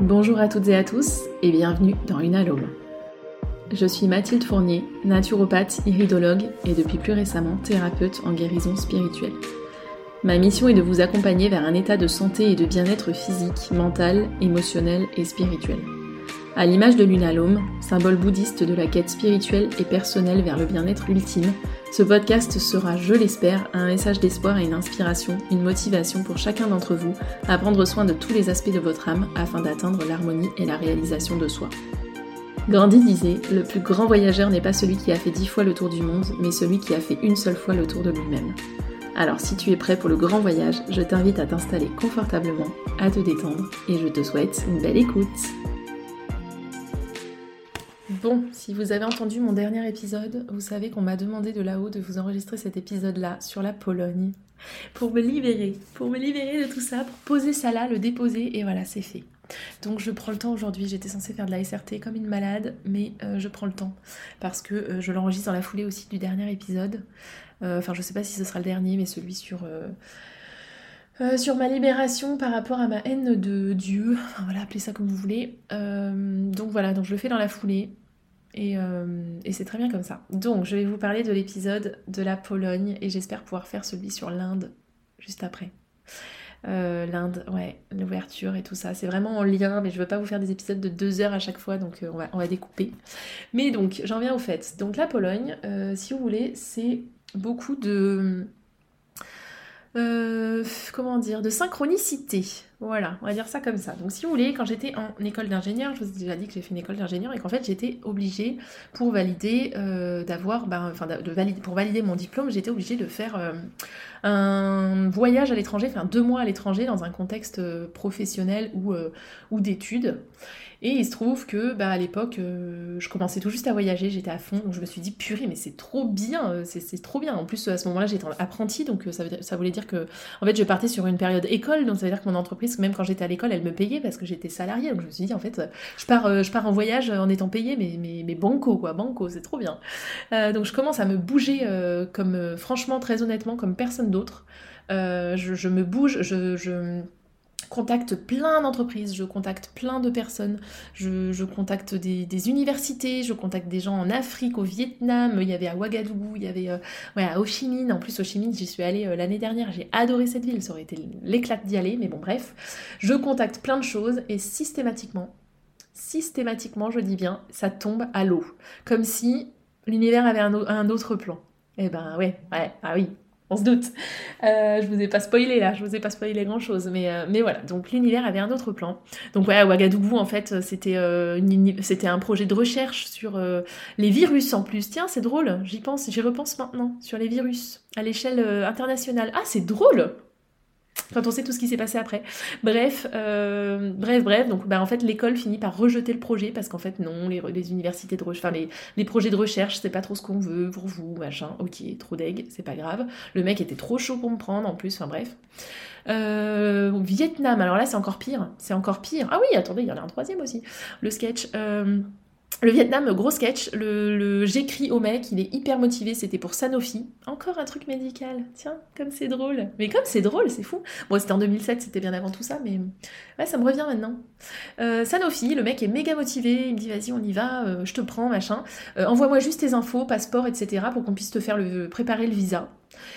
Bonjour à toutes et à tous et bienvenue dans Une Alome. Je suis Mathilde Fournier, naturopathe, iridologue et depuis plus récemment thérapeute en guérison spirituelle. Ma mission est de vous accompagner vers un état de santé et de bien-être physique, mental, émotionnel et spirituel. À l'image de l'unalome, symbole bouddhiste de la quête spirituelle et personnelle vers le bien-être ultime, ce podcast sera, je l'espère, un message d'espoir et une inspiration, une motivation pour chacun d'entre vous à prendre soin de tous les aspects de votre âme afin d'atteindre l'harmonie et la réalisation de soi. Gandhi disait Le plus grand voyageur n'est pas celui qui a fait dix fois le tour du monde, mais celui qui a fait une seule fois le tour de lui-même. Alors si tu es prêt pour le grand voyage, je t'invite à t'installer confortablement, à te détendre et je te souhaite une belle écoute. Bon, si vous avez entendu mon dernier épisode, vous savez qu'on m'a demandé de là-haut de vous enregistrer cet épisode-là sur la Pologne pour me libérer, pour me libérer de tout ça, pour poser ça là, le déposer et voilà, c'est fait. Donc je prends le temps aujourd'hui, j'étais censée faire de la SRT comme une malade, mais euh, je prends le temps parce que euh, je l'enregistre dans la foulée aussi du dernier épisode. Euh, enfin, je sais pas si ce sera le dernier, mais celui sur sur ma libération par rapport à ma haine de Dieu, enfin voilà, appelez ça comme vous voulez. donc voilà, donc je le fais dans la foulée. Euh, et, c'est très bien comme ça. Donc, je vais vous parler de l'épisode de la Pologne et j'espère pouvoir faire celui sur l'Inde juste après. Euh, L'Inde, ouais, l'ouverture et tout ça. C'est vraiment en lien, mais je veux pas vous faire des épisodes de deux heures à chaque fois, donc euh, on, va, on, va, découper. Mais donc, j'en viens au fait. Donc, la Pologne, si vous voulez, c'est beaucoup de comment dire, de synchronicité. Voilà, on va dire ça comme ça. Donc si vous voulez, quand j'étais en école d'ingénieur, je vous ai déjà dit que j'ai fait une école d'ingénieur et qu'en fait j'étais obligée pour valider euh, d'avoir, ben, pour valider mon diplôme, j'étais obligée de faire euh, un voyage à l'étranger, enfin deux mois à l'étranger dans un contexte professionnel ou, ou d'études. Et il se trouve que bah, à l'époque, euh, je commençais tout juste à voyager, j'étais à fond, donc je me suis dit purée, mais c'est trop bien, euh, c'est trop bien. En plus, à ce moment-là, j'étais apprenti, donc euh, ça, voulait dire que, en fait, je partais sur une période école, donc ça veut dire que mon entreprise, même quand j'étais à l'école, elle me payait parce que j'étais salariée. Donc je me suis dit, en fait, je pars, en voyage en étant payée, mais, mais, mais banco, quoi, banco, c'est trop bien. donc je commence à me bouger, comme franchement, très honnêtement, comme personne d'autre. Je, me bouge, je contacte plein d'entreprises, je contacte plein de personnes, je, contacte des, universités, je contacte des gens en Afrique, au Vietnam, il y avait à Ouagadougou, il y avait à Ho Chi en plus Ho Chi j'y suis allée euh, l'année dernière, j'ai adoré cette ville, ça aurait été l'éclat d'y aller, mais bon bref, je contacte plein de choses et systématiquement, systématiquement je dis bien, ça tombe à l'eau, comme si l'univers avait un, un autre plan. Eh ben ouais, ouais, ah oui, on se doute. Euh, je vous ai pas spoilé là, je vous ai pas spoilé grand chose, mais, euh, mais voilà. Donc l'univers avait un autre plan. Donc ouais, à Ouagadougou en fait, c'était euh, c'était un projet de recherche sur les virus en plus. Tiens, c'est drôle, j'y pense, j'y repense maintenant sur les virus à l'échelle internationale. Ah, c'est drôle quand on sait tout ce qui s'est passé après. Bref, euh, bref, bref. Donc, bah, en fait, l'école finit par rejeter le projet parce qu'en fait, non, les, universités de recherche, enfin, les, les, projets de recherche, c'est pas trop ce qu'on veut pour vous, machin. Ok, trop deg, c'est pas grave. Le mec était trop chaud pour me prendre en plus, enfin, bref. Euh, Vietnam, alors là, c'est encore pire. C'est encore pire. Ah oui, attendez, il y en a un troisième aussi. Le sketch. Euh, le Vietnam, gros sketch. Le, j'écris au mec, il est hyper motivé. C'était pour Sanofi. Encore un truc médical. Tiens, comme c'est drôle. Mais comme c'est drôle, c'est fou. Bon, c'était en 2007, c'était bien avant tout ça, mais ouais, ça me revient maintenant. Euh, Sanofi, le mec est méga motivé. Il me dit vas-y, on y va. Euh, je te prends, machin. Euh, envoie-moi juste tes infos, passeport, etc. pour qu'on puisse te faire préparer le visa.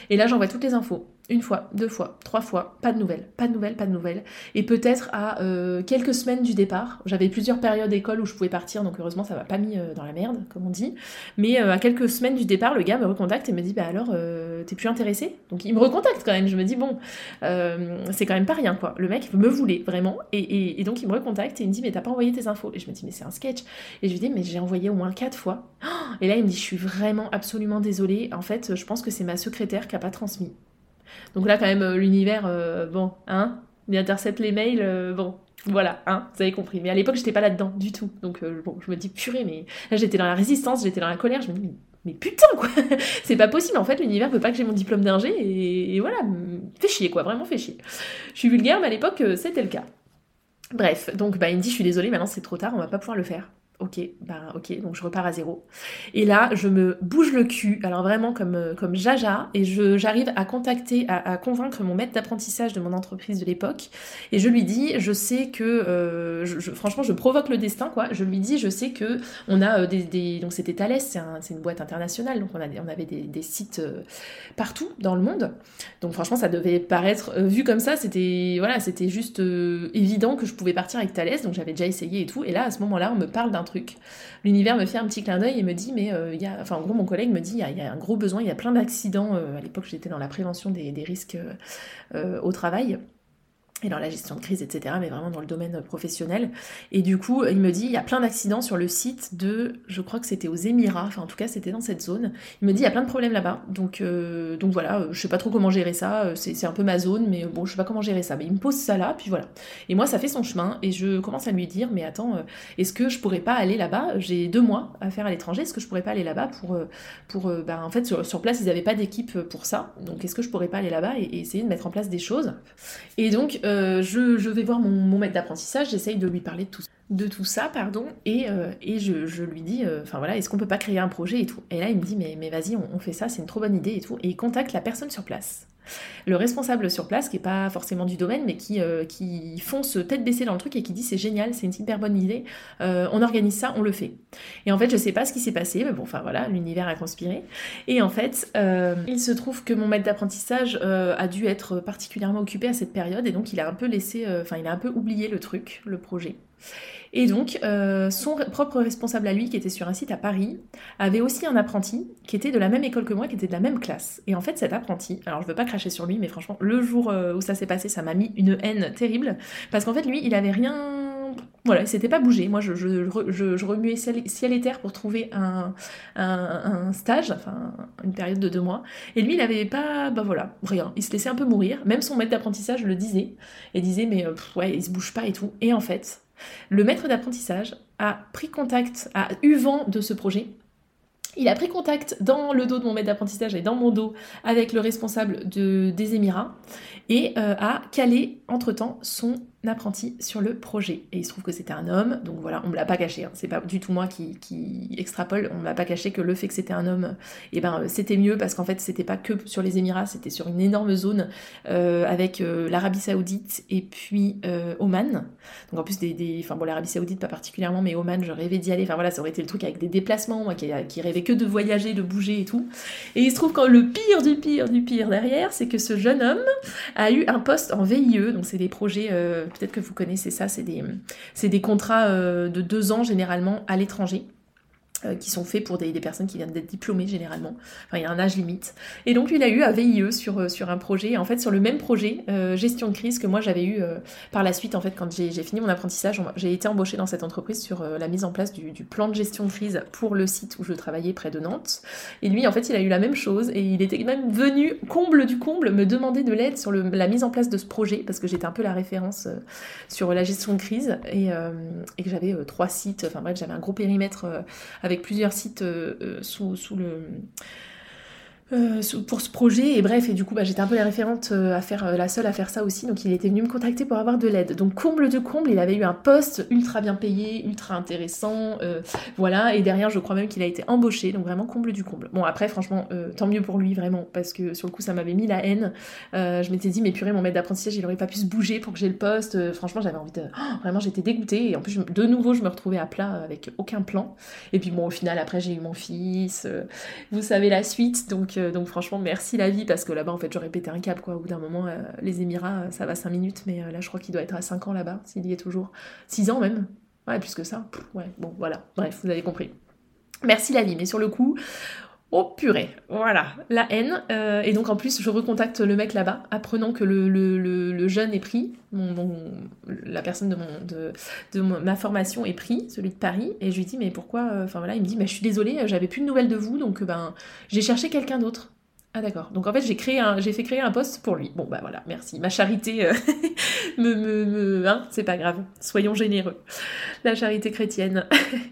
Et là, j'envoie toutes les infos. Une fois, deux fois, trois fois, pas de nouvelles, pas de nouvelles, pas de nouvelles. Et peut-être à euh, quelques semaines du départ, j'avais plusieurs périodes d'école où je pouvais partir, donc heureusement ça m'a pas mis euh, dans la merde, comme on dit. Mais euh, à quelques semaines du départ, le gars me recontacte et me dit Bah alors, t'es plus intéressé? Donc il me recontacte quand même. Je me dis Bon, c'est quand même pas rien quoi. Le mec me voulait vraiment. Et, et, donc il me recontacte et il me dit Mais t'as pas envoyé tes infos? Et je me dis Mais c'est un sketch. Et je lui dis Mais j'ai envoyé au moins quatre fois. Et là il me dit Je suis vraiment absolument désolée. En fait, je pense que c'est ma secrétaire qui a pas transmis. Donc là, quand même, euh, l'univers, euh, bon, hein, il intercepte les mails, euh, bon, voilà, hein, vous avez compris. Mais à l'époque, j'étais pas là-dedans du tout. Donc bon, je me dis, purée, mais là, j'étais dans la résistance, j'étais dans la colère, je me dis, mais, putain, quoi C'est pas possible, en fait, l'univers veut pas que j'ai mon diplôme d'ingé, et, voilà, fait chier, quoi, vraiment fait chier. Je suis vulgaire, mais à l'époque, c'était le cas. Bref, donc bah, il me dit, je suis désolée, maintenant c'est trop tard, on va pas pouvoir le faire. Ok, bah ok, donc je repars à zéro. Et là, je me bouge le cul, alors vraiment comme, euh, comme jaja, et j'arrive à contacter, à, convaincre mon maître d'apprentissage de mon entreprise de l'époque, et je lui dis, je sais que, euh, franchement, je provoque le destin, quoi. Je lui dis, je sais que on a euh, des, donc c'était Thales, c'est une boîte internationale, donc on, a, on avait des, des sites partout dans le monde. Donc franchement, ça devait paraître, vu comme ça, c'était voilà, c'était juste évident que je pouvais partir avec Thales, donc j'avais déjà essayé et tout, et là, à ce moment-là, on me parle d'un truc L'univers me fait un petit clin d'œil et me dit, mais euh, il y a, enfin en gros mon collègue me dit, il y, a, un gros besoin, il y a plein d'accidents. Euh, à l'époque j'étais dans la prévention des, risques euh, au travail et dans la gestion de crise, etc., mais vraiment dans le domaine professionnel. Et du coup, il me dit, il y a plein d'accidents sur le site de, je crois que c'était aux Émirats, enfin en tout cas c'était dans cette zone. Il me dit, il y a plein de problèmes là-bas, donc, euh, donc voilà, je sais pas trop comment gérer ça, c'est un peu ma zone, mais bon, je sais pas comment gérer ça. Mais il me pose ça là, puis voilà. Et moi, ça fait son chemin, et je commence à lui dire, mais attends, euh, est-ce que je pourrais pas aller là-bas? J'ai deux mois à faire à l'étranger, est-ce que je pourrais pas aller là-bas pour, euh, pour bah, en fait, sur, place, ils n'avaient pas d'équipe pour ça, donc est-ce que je pourrais pas aller là-bas et, essayer de mettre en place des choses? Et donc, euh, je, vais voir mon, maître d'apprentissage, j'essaye de lui parler de tout, ça, pardon, et, euh, je, lui dis, euh, enfin voilà, est-ce qu'on peut pas créer un projet et tout? Et là, il me dit, mais, mais vas-y, on, fait ça, c'est une trop bonne idée et tout, et il contacte la personne sur place. Le responsable sur place, qui est pas forcément du domaine, mais qui, qui fonce tête baissée dans le truc et qui dit c'est génial, c'est une super bonne idée, on organise ça, on le fait. Et en fait, je sais pas ce qui s'est passé, mais bon, enfin voilà, l'univers a conspiré. Et en fait, il se trouve que mon maître d'apprentissage a dû être particulièrement occupé à cette période, et donc il a un peu laissé, enfin il a un peu oublié le truc, le projet. Et donc, euh, son propre responsable à lui, qui était sur un site à Paris, avait aussi un apprenti qui était de la même école que moi, qui était de la même classe. Et en fait, cet apprenti, alors je veux pas cracher sur lui, mais franchement, le jour euh, où ça s'est passé, ça m'a mis une haine terrible. Parce qu'en fait, lui, il avait rien voilà, il s'était pas bougé. Moi, je, remuais ciel et terre pour trouver un, stage, enfin une période de deux mois. Et lui, il avait pas, bah voilà, rien. Il se laissait un peu mourir. Même son maître d'apprentissage le disait. Et disait, mais ouais, il se bouge pas et tout. Et en fait, le maître d'apprentissage a pris contact, a eu vent de ce projet. Il a pris contact dans le dos de mon maître d'apprentissage et dans mon dos avec le responsable de, des Émirats et euh, a calé entre-temps son apprenti sur le projet. Et il se trouve que c'était un homme, donc voilà, on me l'a pas caché, hein. c'est pas du tout moi qui, qui extrapole, on m'a pas caché que le fait que c'était un homme, et eh ben c'était mieux parce qu'en fait c'était pas que sur les Émirats, c'était sur une énorme zone euh, avec euh, l'Arabie Saoudite et puis euh, Oman. Donc en plus des, enfin bon l'Arabie Saoudite pas particulièrement, mais Oman je rêvais d'y aller, enfin voilà ça aurait été le truc avec des déplacements, moi qui, qui rêvais que de voyager, de bouger et tout. Et il se trouve que le pire du pire du pire derrière, c'est que ce jeune homme a eu un poste en VIE, donc c'est des projets peut-être que vous connaissez ça, c'est des, contrats euh, de deux ans généralement à l'étranger. Euh, qui sont faits pour des, personnes qui viennent d'être diplômées généralement. Enfin, il y a un âge limite. Et donc, il a eu un VIE sur, euh, sur un projet, en fait, sur le même projet, euh, gestion de crise, que moi j'avais eu par la suite, en fait, quand j'ai fini mon apprentissage. J'ai été embauchée dans cette entreprise sur la mise en place du, plan de gestion de crise pour le site où je travaillais près de Nantes. Et lui, en fait, il a eu la même chose et il était même venu, comble du comble, me demander de l'aide sur la mise en place de ce projet parce que j'étais un peu la référence sur la gestion de crise et, et que j'avais trois sites, enfin bref, j'avais un gros périmètre avec plusieurs sites euh, euh, sous, sous le euh, pour ce projet. Et bref et du coup bah, j'étais un peu la référente euh, à faire euh, la seule à faire ça aussi. Donc il était venu me contacter pour avoir de l'aide. Donc comble de comble il avait eu un poste ultra bien payé ultra intéressant voilà. Et derrière je crois même qu'il a été embauché. Donc vraiment comble du comble. Bon après franchement tant mieux pour lui vraiment. Parce que sur le coup ça m'avait mis la haine. Je m'étais dit mais purée mon maître d'apprentissage il aurait pas pu se bouger pour que j'ai le poste. Franchement j'avais envie de oh, vraiment j'étais dégoûtée. Et en plus de nouveau je me retrouvais à plat avec aucun plan. Et puis bon au final après j'ai eu mon fils vous savez la suite. Donc donc franchement, merci la vie, parce que là-bas, en fait, j'aurais pété un câble, quoi. Au bout d'un moment, euh, les Émirats, euh, ça va 5 minutes, mais euh, là, je crois qu'il doit être à 5 ans là-bas, s'il y est toujours. 6 ans même. Ouais, plus que ça. ouais, bon, voilà. Bref, vous avez compris. Merci la vie, mais sur le coup, Oh purée, voilà, la haine. et donc en plus, je recontacte le mec là-bas, apprenant que le, jeune est pris, la personne de, mon, de, ma formation est pris, celui de Paris, et je lui dis mais pourquoi Enfin voilà, il me dit mais je suis désolée, j'avais plus de nouvelles de vous, donc ben j'ai cherché quelqu'un d'autre. Ah d'accord. Donc en fait j'ai créé un, j'ai fait créer un poste pour lui. Bon bah voilà, merci. Ma charité euh, me, me, me hein, c'est pas grave. Soyons généreux. La charité chrétienne.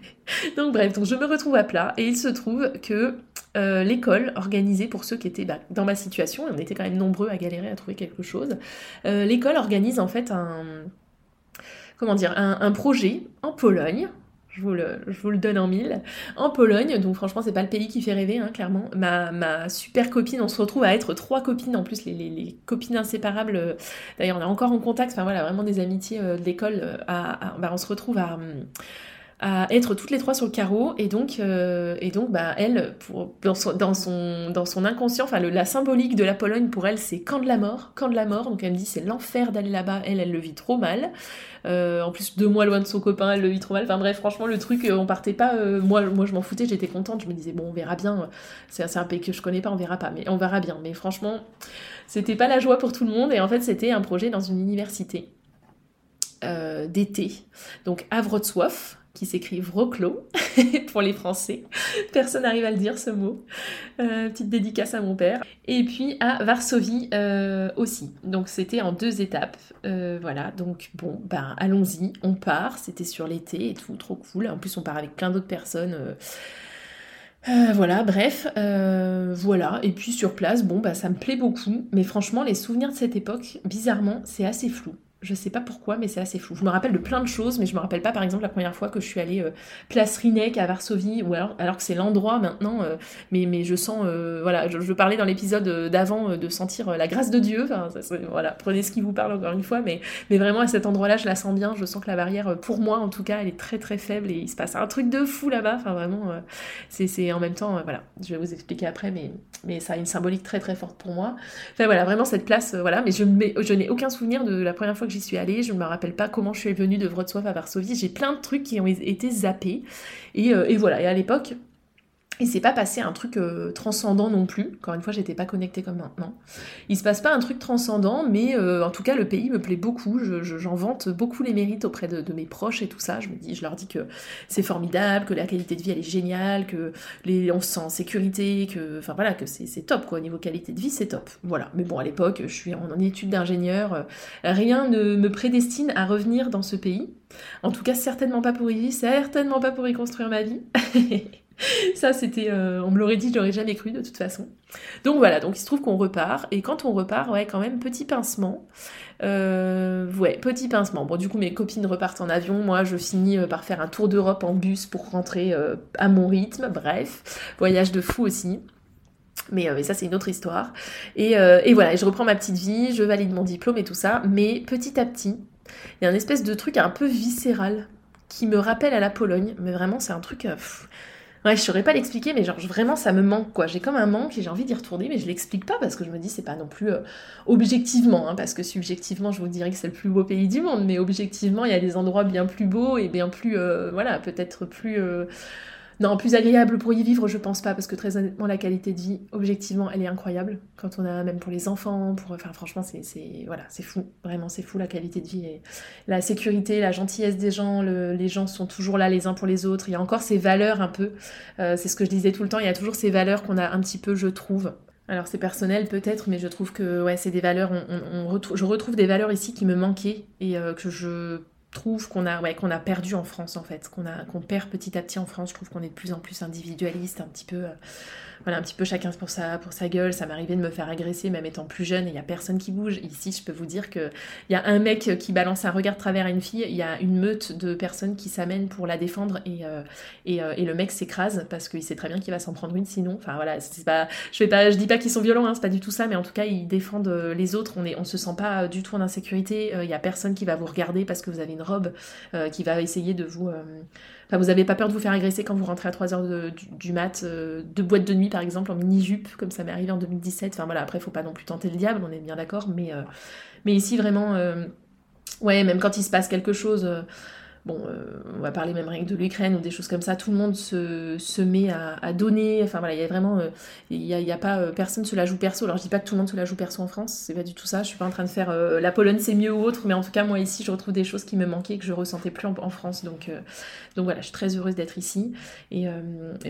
donc bref, donc je me retrouve à plat et il se trouve que euh, l'école organisait pour ceux qui étaient bah, dans ma situation, et on était quand même nombreux à galérer à trouver quelque chose. Euh, l'école organise en fait un comment dire un projet en Pologne Je vous, le, donne en mille. En Pologne, donc franchement, c'est pas le pays qui fait rêver, hein, clairement. Ma, super copine, on se retrouve à être trois copines en plus, les, les, copines inséparables. D'ailleurs, on est encore en contact, enfin voilà, vraiment des amitiés de l'école. Bah, on se retrouve à à être toutes les trois sur le carreau et donc euh, et donc bah elle pour, dans, son, dans son dans son inconscient enfin la symbolique de la Pologne pour elle c'est camp de la mort camp de la mort. Donc elle me dit c'est l'enfer d'aller là-bas. Elle elle le vit trop mal. Euh, en plus deux mois loin de son copain elle le vit trop mal. Enfin bref franchement le truc euh, on partait pas moi moi je m'en foutais j'étais contente. Je me disais bon on verra bien. C'est un pays que je connais pas on verra pas. Mais on verra bien. Mais franchement c'était pas la joie pour tout le monde. Et en fait c'était un projet dans une université d'été. Donc à Wrocław s'écrit Wroclaw pour les Français. Personne n'arrive à le dire ce mot. Euh, petite dédicace à mon père. Et puis à Varsovie euh, aussi. Donc c'était en deux étapes. Euh, voilà, donc bon, ben allons-y, on part. C'était sur l'été et tout, trop cool. En plus on part avec plein d'autres personnes. voilà, bref, voilà. Et puis sur place, bon, bah ça me plaît beaucoup. Mais franchement, les souvenirs de cette époque, bizarrement, c'est assez flou. Je sais pas pourquoi, mais c'est assez flou. Je me rappelle de plein de choses, mais je me rappelle pas, par exemple, la première fois que je suis allée euh, place Rinek à Varsovie, ou alors, alors que c'est l'endroit maintenant, euh, mais, mais je sens, euh, voilà, je, parlais dans l'épisode d'avant de sentir la grâce de Dieu, enfin, voilà, prenez ce qui vous parle encore une fois, mais, mais vraiment à cet endroit-là, je la sens bien, je sens que la barrière, pour moi en tout cas, elle est très très faible et il se passe un truc de fou là-bas, enfin vraiment, c'est en même temps, voilà, je vais vous expliquer après, mais, mais ça a une symbolique très très forte pour moi. Enfin voilà, vraiment cette place, voilà, mais je, je n'ai aucun souvenir de la première fois que j'y suis allée. Je ne me rappelle pas comment je suis venue de Wrocław à Varsovie. J'ai plein de trucs qui ont été zappés. Et, euh, et voilà. Et à l'époque, il s'est pas passé un truc euh, transcendant non plus. Encore une fois, j'étais pas connectée comme maintenant. Il se passe pas un truc transcendant, mais euh, en tout cas, le pays me plaît beaucoup. J'en vante beaucoup les mérites auprès de, mes proches et tout ça. Je me dis, je leur dis que c'est formidable, que la qualité de vie elle est géniale, que les, on se sent en sécurité, que, enfin voilà, que c'est top quoi. Au niveau qualité de vie, c'est top. Voilà. Mais bon, à l'époque, je suis en, en études d'ingénieur. Rien ne me prédestine à revenir dans ce pays. En tout cas, certainement pas pour y vivre, certainement pas pour y construire ma vie. ça, c'était, euh, on me l'aurait dit, je jamais cru de toute façon. Donc voilà, donc il se trouve qu'on repart, et quand on repart, ouais, quand même, petit pincement. Euh, ouais, petit pincement. Bon, du coup, mes copines repartent en avion, moi, je finis euh, par faire un tour d'Europe en bus pour rentrer à mon rythme, bref, voyage de fou aussi. Mais, ça, c'est une autre histoire. Et, et voilà, je reprends ma petite vie, je valide mon diplôme et tout ça, mais petit à petit, il y a un espèce de truc un peu viscéral qui me rappelle à la Pologne, mais vraiment, c'est un truc... Ouais, je saurais pas l'expliquer, mais genre vraiment ça me manque quoi. J'ai comme un manque et j'ai envie d'y retourner, mais je l'explique pas parce que je me dis c'est pas non plus euh, objectivement, hein, parce que subjectivement je vous dirais que c'est le plus beau pays du monde, mais objectivement il y a des endroits bien plus beaux et bien plus, euh, voilà, peut-être plus euh, non, plus agréable pour y vivre, je pense pas, parce que très honnêtement, la qualité de vie, objectivement, elle est incroyable. Quand on a, même pour les enfants, pour, enfin, franchement, c'est, voilà, c'est fou. Vraiment, c'est fou la qualité de vie. Et la sécurité, la gentillesse des gens, les gens sont toujours là les uns pour les autres. Il y a encore ces valeurs un peu. Euh, c'est ce que je disais tout le temps. Il y a toujours ces valeurs qu'on a un petit peu, je trouve. Alors c'est personnel peut-être, mais je trouve que ouais, c'est des valeurs. On, je retrouve des valeurs ici qui me manquaient et euh, que je trouve qu'on a, ouais, qu'on a perdu en France en fait, qu'on a, qu'on perd petit à petit en France. Je trouve qu'on est de plus en plus individualiste, un petit peu, euh, voilà, un petit peu chacun pour sa, pour sa gueule. Ça m'arrivait de me faire agresser même étant plus jeune et il y a personne qui bouge. Ici, je peux vous dire que il y a un mec qui balance un regard de travers à une fille, il y a une meute de personnes qui s'amènent pour la défendre et, euh, et, euh, et, le mec s'écrase parce qu'il sait très bien qu'il va s'en prendre une sinon. Enfin voilà, c'est pas, je fais pas, je dis pas qu'ils sont violents, hein, c'est pas du tout ça, mais en tout cas ils défendent les autres. On est, on se sent pas du tout en insécurité. Il y a personne qui va vous regarder parce que vous avez une robe, qui va essayer de vous vous n'avez pas peur de vous faire agresser quand vous rentrez à 3h du, mat, euh, de boîte de nuit par exemple, en mini-jupe, comme ça m'est arrivé en 2017. Enfin voilà, après, il faut pas non plus tenter le diable, on est bien d'accord, mais, euh, mais ici vraiment, euh, ouais, même quand il se passe quelque chose bon, euh, on va parler même rien que de l'Ukraine ou des choses comme ça, tout le monde se, se met à, donner, enfin voilà, il y a vraiment, euh, il y, a, pas, euh, personne se la joue perso, alors je dis pas que tout le monde se la joue perso en France, c'est pas du tout ça, je suis pas en train de faire la Pologne c'est mieux ou autre, mais en tout cas moi ici je retrouve des choses qui me manquaient, que je ressentais plus en, France, donc, donc voilà, je suis très heureuse d'être ici, et,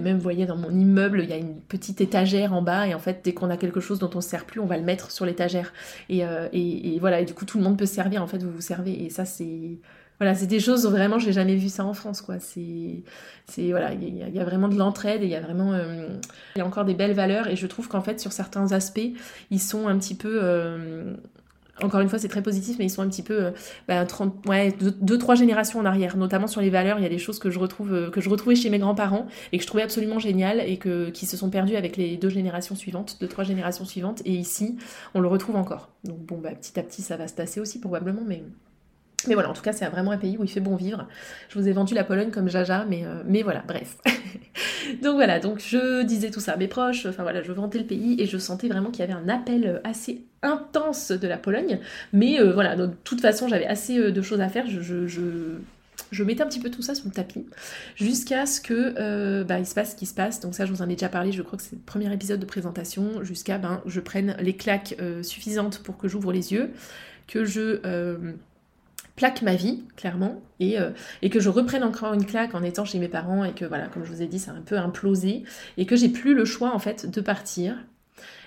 même vous voyez dans mon immeuble, il y a une petite étagère en bas, et en fait dès qu'on a quelque chose dont on se sert plus, on va le mettre sur l'étagère, et, et, et voilà, et du coup tout le monde peut se servir, en fait vous vous servez, et ça c'est voilà, c'est des choses vraiment, j'ai jamais vu ça en France. C'est, voilà, il y, a vraiment de l'entraide et il y a vraiment, euh, il y a encore des belles valeurs et je trouve qu'en fait sur certains aspects, ils sont un petit peu, euh, encore une fois, c'est très positif, mais ils sont un petit peu, 30, ouais, deux, trois générations en arrière, notamment sur les valeurs. Il y a des choses que je retrouve, retrouvais chez mes grands-parents et que je trouvais absolument géniales et qui se sont perdues avec les deux générations suivantes, deux trois générations suivantes. Et ici, on le retrouve encore. Donc bon, bah, petit à petit, ça va se tasser aussi probablement, mais mais voilà, en tout cas, c'est vraiment un pays où il fait bon vivre. Je vous ai vendu la Pologne comme Jaja, mais, euh, mais voilà, bref. donc voilà, donc je disais tout ça à mes proches, enfin voilà, je vantais le pays et je sentais vraiment qu'il y avait un appel assez intense de la Pologne. Mais euh, voilà, de toute façon, j'avais assez euh, de choses à faire. Je, je, mettais un petit peu tout ça sur le tapis jusqu'à ce que bah, il se passe ce qui se passe. Donc ça, je vous en ai déjà parlé. Je crois que c'est le premier épisode de présentation. Jusqu'à ben je prenne les claques suffisantes pour que j'ouvre les yeux, que je plaque ma vie, clairement, et, euh, et, que je reprenne encore une claque en étant chez mes parents et que voilà, comme je vous ai dit, ça a un peu implosé et que j'ai plus le choix en fait de partir.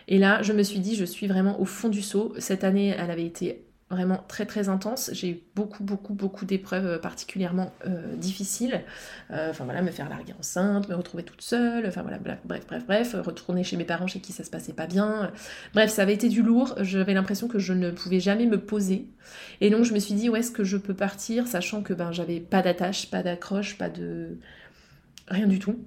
Et là, je me suis dit, je suis vraiment au fond du seau. Cette année, elle avait été vraiment très très intense. J'ai eu beaucoup beaucoup beaucoup d'épreuves euh, particulièrement euh, difficiles. Euh, enfin voilà, me faire larguer enceinte, me retrouver toute seule, enfin voilà, bref, bref, bref, retourner chez mes parents chez qui ça se passait pas bien. Bref, ça avait été du lourd. J'avais l'impression que je ne pouvais jamais me poser. Et donc je me suis dit où est-ce que je peux partir, sachant que ben j'avais pas d'attache, pas d'accroche, pas de rien du tout.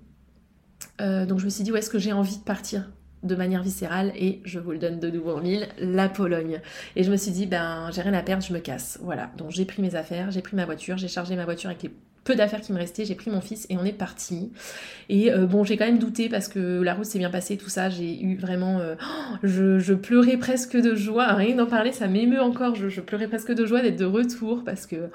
donc je me suis dit où est-ce que j'ai envie de partir? De manière viscérale et je vous le donne de nouveau en mille, la Pologne. Et je me suis dit, ben j'ai rien à perdre, je me casse. Voilà, donc j'ai pris mes affaires, j'ai pris ma voiture, j'ai chargé ma voiture avec les peu d'affaires qui me restaient, j'ai pris mon fils et on est parti. Et euh, bon, j'ai quand même douté parce que la route s'est bien passée, tout ça, j'ai eu vraiment... Euh, je, pleurais presque de joie, rien d'en parler, ça m'émeut encore, je, pleurais presque de joie d'être de retour parce que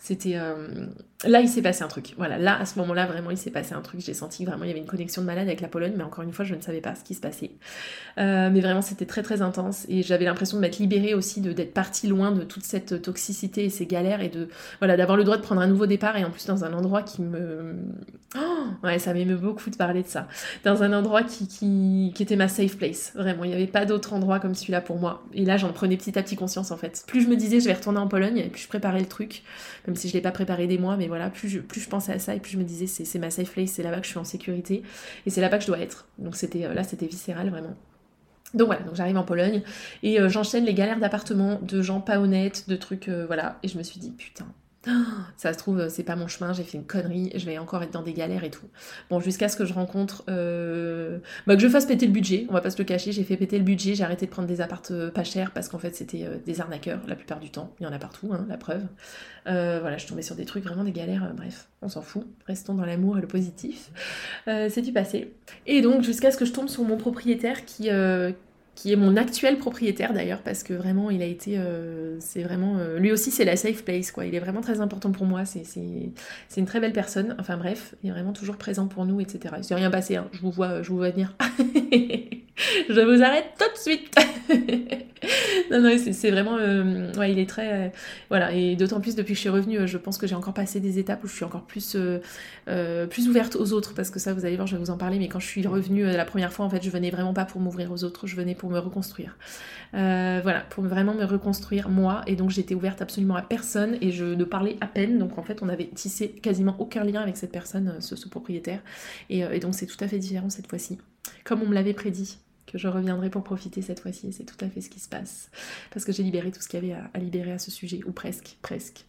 c'était... Euh, là, il s'est passé un truc. Voilà, là, à ce moment-là, vraiment, il s'est passé un truc. J'ai senti vraiment il y avait une connexion de malade avec la Pologne, mais encore une fois, je ne savais pas ce qui se passait. Euh, mais vraiment, c'était très, très intense. Et j'avais l'impression de m'être libérée aussi, d'être partie loin de toute cette toxicité et ces galères, et de voilà d'avoir le droit de prendre un nouveau départ, et en plus dans un endroit qui me... Oh, ouais, ça m'émeut beaucoup de parler de ça. Dans un endroit qui, qui, qui était ma safe place. Vraiment, il n'y avait pas d'autre endroit comme celui-là pour moi. Et là, j'en prenais petit à petit conscience, en fait. Plus je me disais, je vais retourner en Pologne, et plus je préparais le truc, même si je ne l'ai pas préparé des mois, mais voilà, plus je, plus je pensais à ça et plus je me disais c'est ma safe place, c'est là-bas que je suis en sécurité et c'est là-bas que je dois être. Donc c'était euh, là c'était viscéral vraiment. Donc voilà, donc j'arrive en Pologne et euh, j'enchaîne les galères d'appartements, de gens pas honnêtes, de trucs, euh, voilà. Et je me suis dit, putain, ça se trouve, c'est pas mon chemin, j'ai fait une connerie, je vais encore être dans des galères et tout. Bon, jusqu'à ce que je rencontre, euh, bah, que je fasse péter le budget, on va pas se le cacher, j'ai fait péter le budget, j'ai arrêté de prendre des appartes euh, pas chers parce qu'en fait c'était euh, des arnaqueurs la plupart du temps, il y en a partout, hein, la preuve. voilà, je tombais sur des trucs, vraiment des galères, bref, on s'en fout, restons dans l'amour et le positif. c'est du passé. Et donc jusqu'à ce que je tombe sur mon propriétaire qui qui est mon actuel propriétaire d'ailleurs, parce que vraiment, il a été, euh, c'est vraiment, euh, lui aussi, c'est la safe place, quoi. Il est vraiment très important pour moi. C'est, une très belle personne. Enfin bref, il est vraiment toujours présent pour nous, etc. Il s'est rien passé. Hein. Je vous vois, je vous vois venir. je vous arrête tout de suite. non, non, c'est vraiment. Euh, ouais, il est très. Euh, voilà, et d'autant plus depuis que je suis revenue, euh, je pense que j'ai encore passé des étapes où je suis encore plus, plus ouverte aux autres, parce que ça, vous allez voir, je vais vous en parler, mais quand je suis revenue la première fois, en fait, je venais vraiment pas pour m'ouvrir aux autres, je venais pour me reconstruire. voilà, pour vraiment me reconstruire moi, et donc j'étais ouverte absolument à personne, et je ne parlais à peine, donc en fait, on avait tissé quasiment aucun lien avec cette personne, ce, propriétaire, et donc c'est tout à fait différent cette fois-ci, comme on me l'avait prédit que je reviendrai pour profiter cette fois-ci. C'est tout à fait ce qui se passe. Parce que j'ai libéré tout ce qu'il y avait à, libérer à ce sujet, ou presque, presque.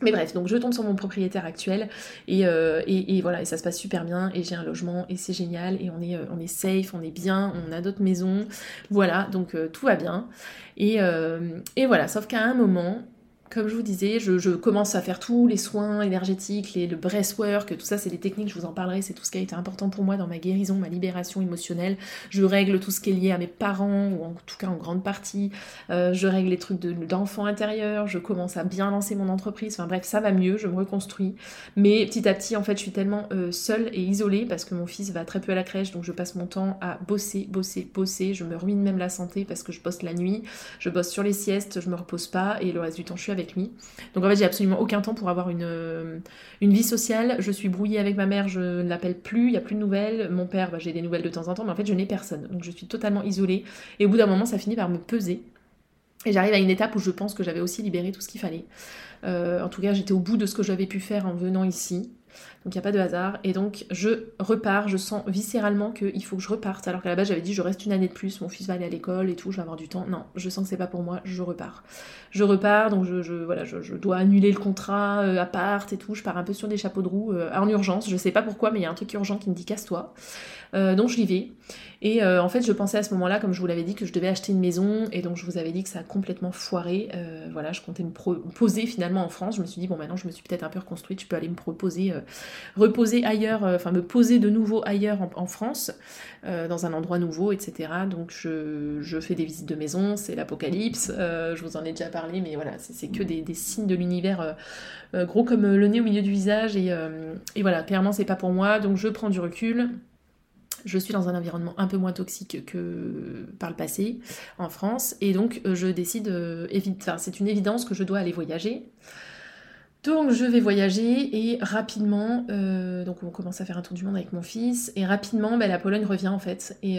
Mais bref, donc je tombe sur mon propriétaire actuel euh, et, voilà, et ça se passe super bien et j'ai un logement et c'est génial et on est, euh, on est safe, on est bien, on a d'autres maisons, voilà, donc euh, tout va bien. Et, et voilà, sauf qu'à un moment, comme je vous disais, je, commence à faire tous les soins énergétiques, les, le breathwork, tout ça, c'est des techniques, je vous en parlerai, c'est tout ce qui a été important pour moi dans ma guérison, ma libération émotionnelle. Je règle tout ce qui est lié à mes parents, ou en tout cas en grande partie. Euh, je règle les trucs d'enfants intérieurs, je commence à bien lancer mon entreprise. Enfin bref, ça va mieux, je me reconstruis. Mais petit à petit, en fait, je suis tellement euh, seule et isolée parce que mon fils va très peu à la crèche, donc je passe mon temps à bosser, bosser, bosser. Je me ruine même la santé parce que je bosse la nuit, je bosse sur les siestes, je me repose pas, et le reste du temps, je suis lui. Donc en fait, j'ai absolument aucun temps pour avoir une, euh, une vie sociale. Je suis brouillée avec ma mère, je ne l'appelle plus, il n'y a plus de nouvelles. Mon père, bah, j'ai des nouvelles de temps en temps, mais en fait, je n'ai personne. Donc je suis totalement isolée. Et au bout d'un moment, ça finit par me peser. Et j'arrive à une étape où je pense que j'avais aussi libéré tout ce qu'il fallait. Euh, en tout cas, j'étais au bout de ce que j'avais pu faire en venant ici. Donc il n'y a pas de hasard. Et donc je repars, je sens viscéralement qu'il faut que je reparte. Alors qu'à la base j'avais dit je reste une année de plus, mon fils va aller à l'école et tout, je vais avoir du temps. Non, je sens que c'est pas pour moi, je repars. Je repars, donc je, voilà, je, dois annuler le contrat euh, à part et tout. Je pars un peu sur des chapeaux de roue euh, en urgence. Je sais pas pourquoi, mais il y a un truc urgent qui me dit casse-toi. Euh, donc je vais. Et euh, en fait, je pensais à ce moment-là, comme je vous l'avais dit, que je devais acheter une maison. Et donc je vous avais dit que ça a complètement foiré. Euh, voilà, je comptais me poser finalement en France. Je me suis dit, bon, maintenant je me suis peut-être un peu reconstruite. Je peux aller me proposer, reposer ailleurs, enfin me poser de nouveau ailleurs en, France, dans un endroit nouveau, etc. Donc je, fais des visites de maison. C'est l'apocalypse. je vous en ai déjà parlé, mais voilà, c'est que des, signes de l'univers gros comme le nez au milieu du visage. Et, et voilà, clairement, c'est pas pour moi. Donc je prends du recul je suis dans un environnement un peu moins toxique que par le passé en France et donc euh, je décide, euh, enfin, c'est une évidence que je dois aller voyager. Donc je vais voyager et rapidement, euh, donc on commence à faire un tour du monde avec mon fils et rapidement ben, la Pologne revient en fait et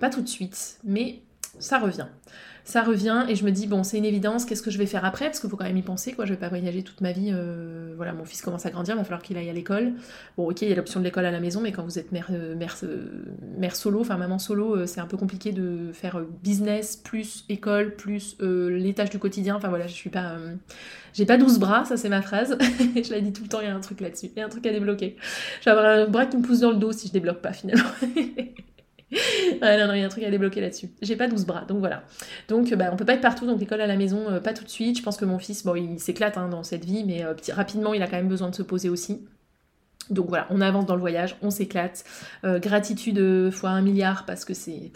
pas tout de suite mais ça revient ça revient et je me dis bon c'est une évidence qu'est-ce que je vais faire après? Parce qu'il faut quand même y penser quoi je vais pas voyager toute ma vie euh, voilà mon fils commence à grandir il va falloir qu'il aille à l'école bon ok il y a l'option de l'école à la maison mais quand vous êtes mère euh, mère, euh, mère solo enfin maman solo c'est un peu compliqué de faire business plus école plus les tâches du quotidien enfin voilà je suis pas j'ai pas 12 bras, ça c'est ma phrase. je la dis tout le temps, il y a un truc là-dessus. Il y a un truc à débloquer. Avoir un bras qui me pousse dans le dos si je débloque pas finalement. non, non, il y a un truc à débloquer là-dessus. J'ai pas 12 bras, donc voilà. Donc bah, on peut pas être partout, donc l'école à la maison, euh, pas tout de suite. Je pense que mon fils, bon, il s'éclate hein, dans cette vie, mais euh, rapidement, il a quand même besoin de se poser aussi. Donc voilà, on avance dans le voyage, on s'éclate. Euh, gratitude euh, fois un milliard parce que c'est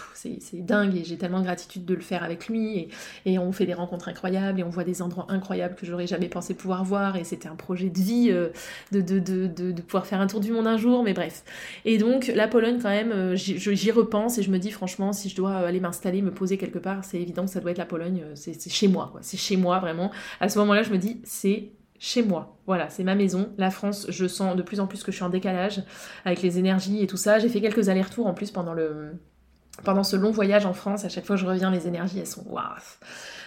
dingue et j'ai tellement de gratitude de le faire avec lui. Et, on fait des rencontres incroyables et on voit des endroits incroyables que j'aurais jamais pensé pouvoir voir. Et c'était un projet de vie euh, de, de, pouvoir faire un tour du monde un jour, mais bref. Et donc la Pologne, quand même, j'y repense et je me dis franchement, si je dois aller m'installer, me poser quelque part, c'est évident que ça doit être la Pologne. C'est chez moi, quoi. C'est chez moi vraiment. À ce moment-là, je me dis, c'est chez moi. Voilà, c'est ma maison. La France, je sens de plus en plus que je suis en décalage avec les énergies et tout ça. J'ai fait quelques allers-retours en plus pendant le pendant ce long voyage en France. À chaque fois que je reviens, les énergies elles sont waouh.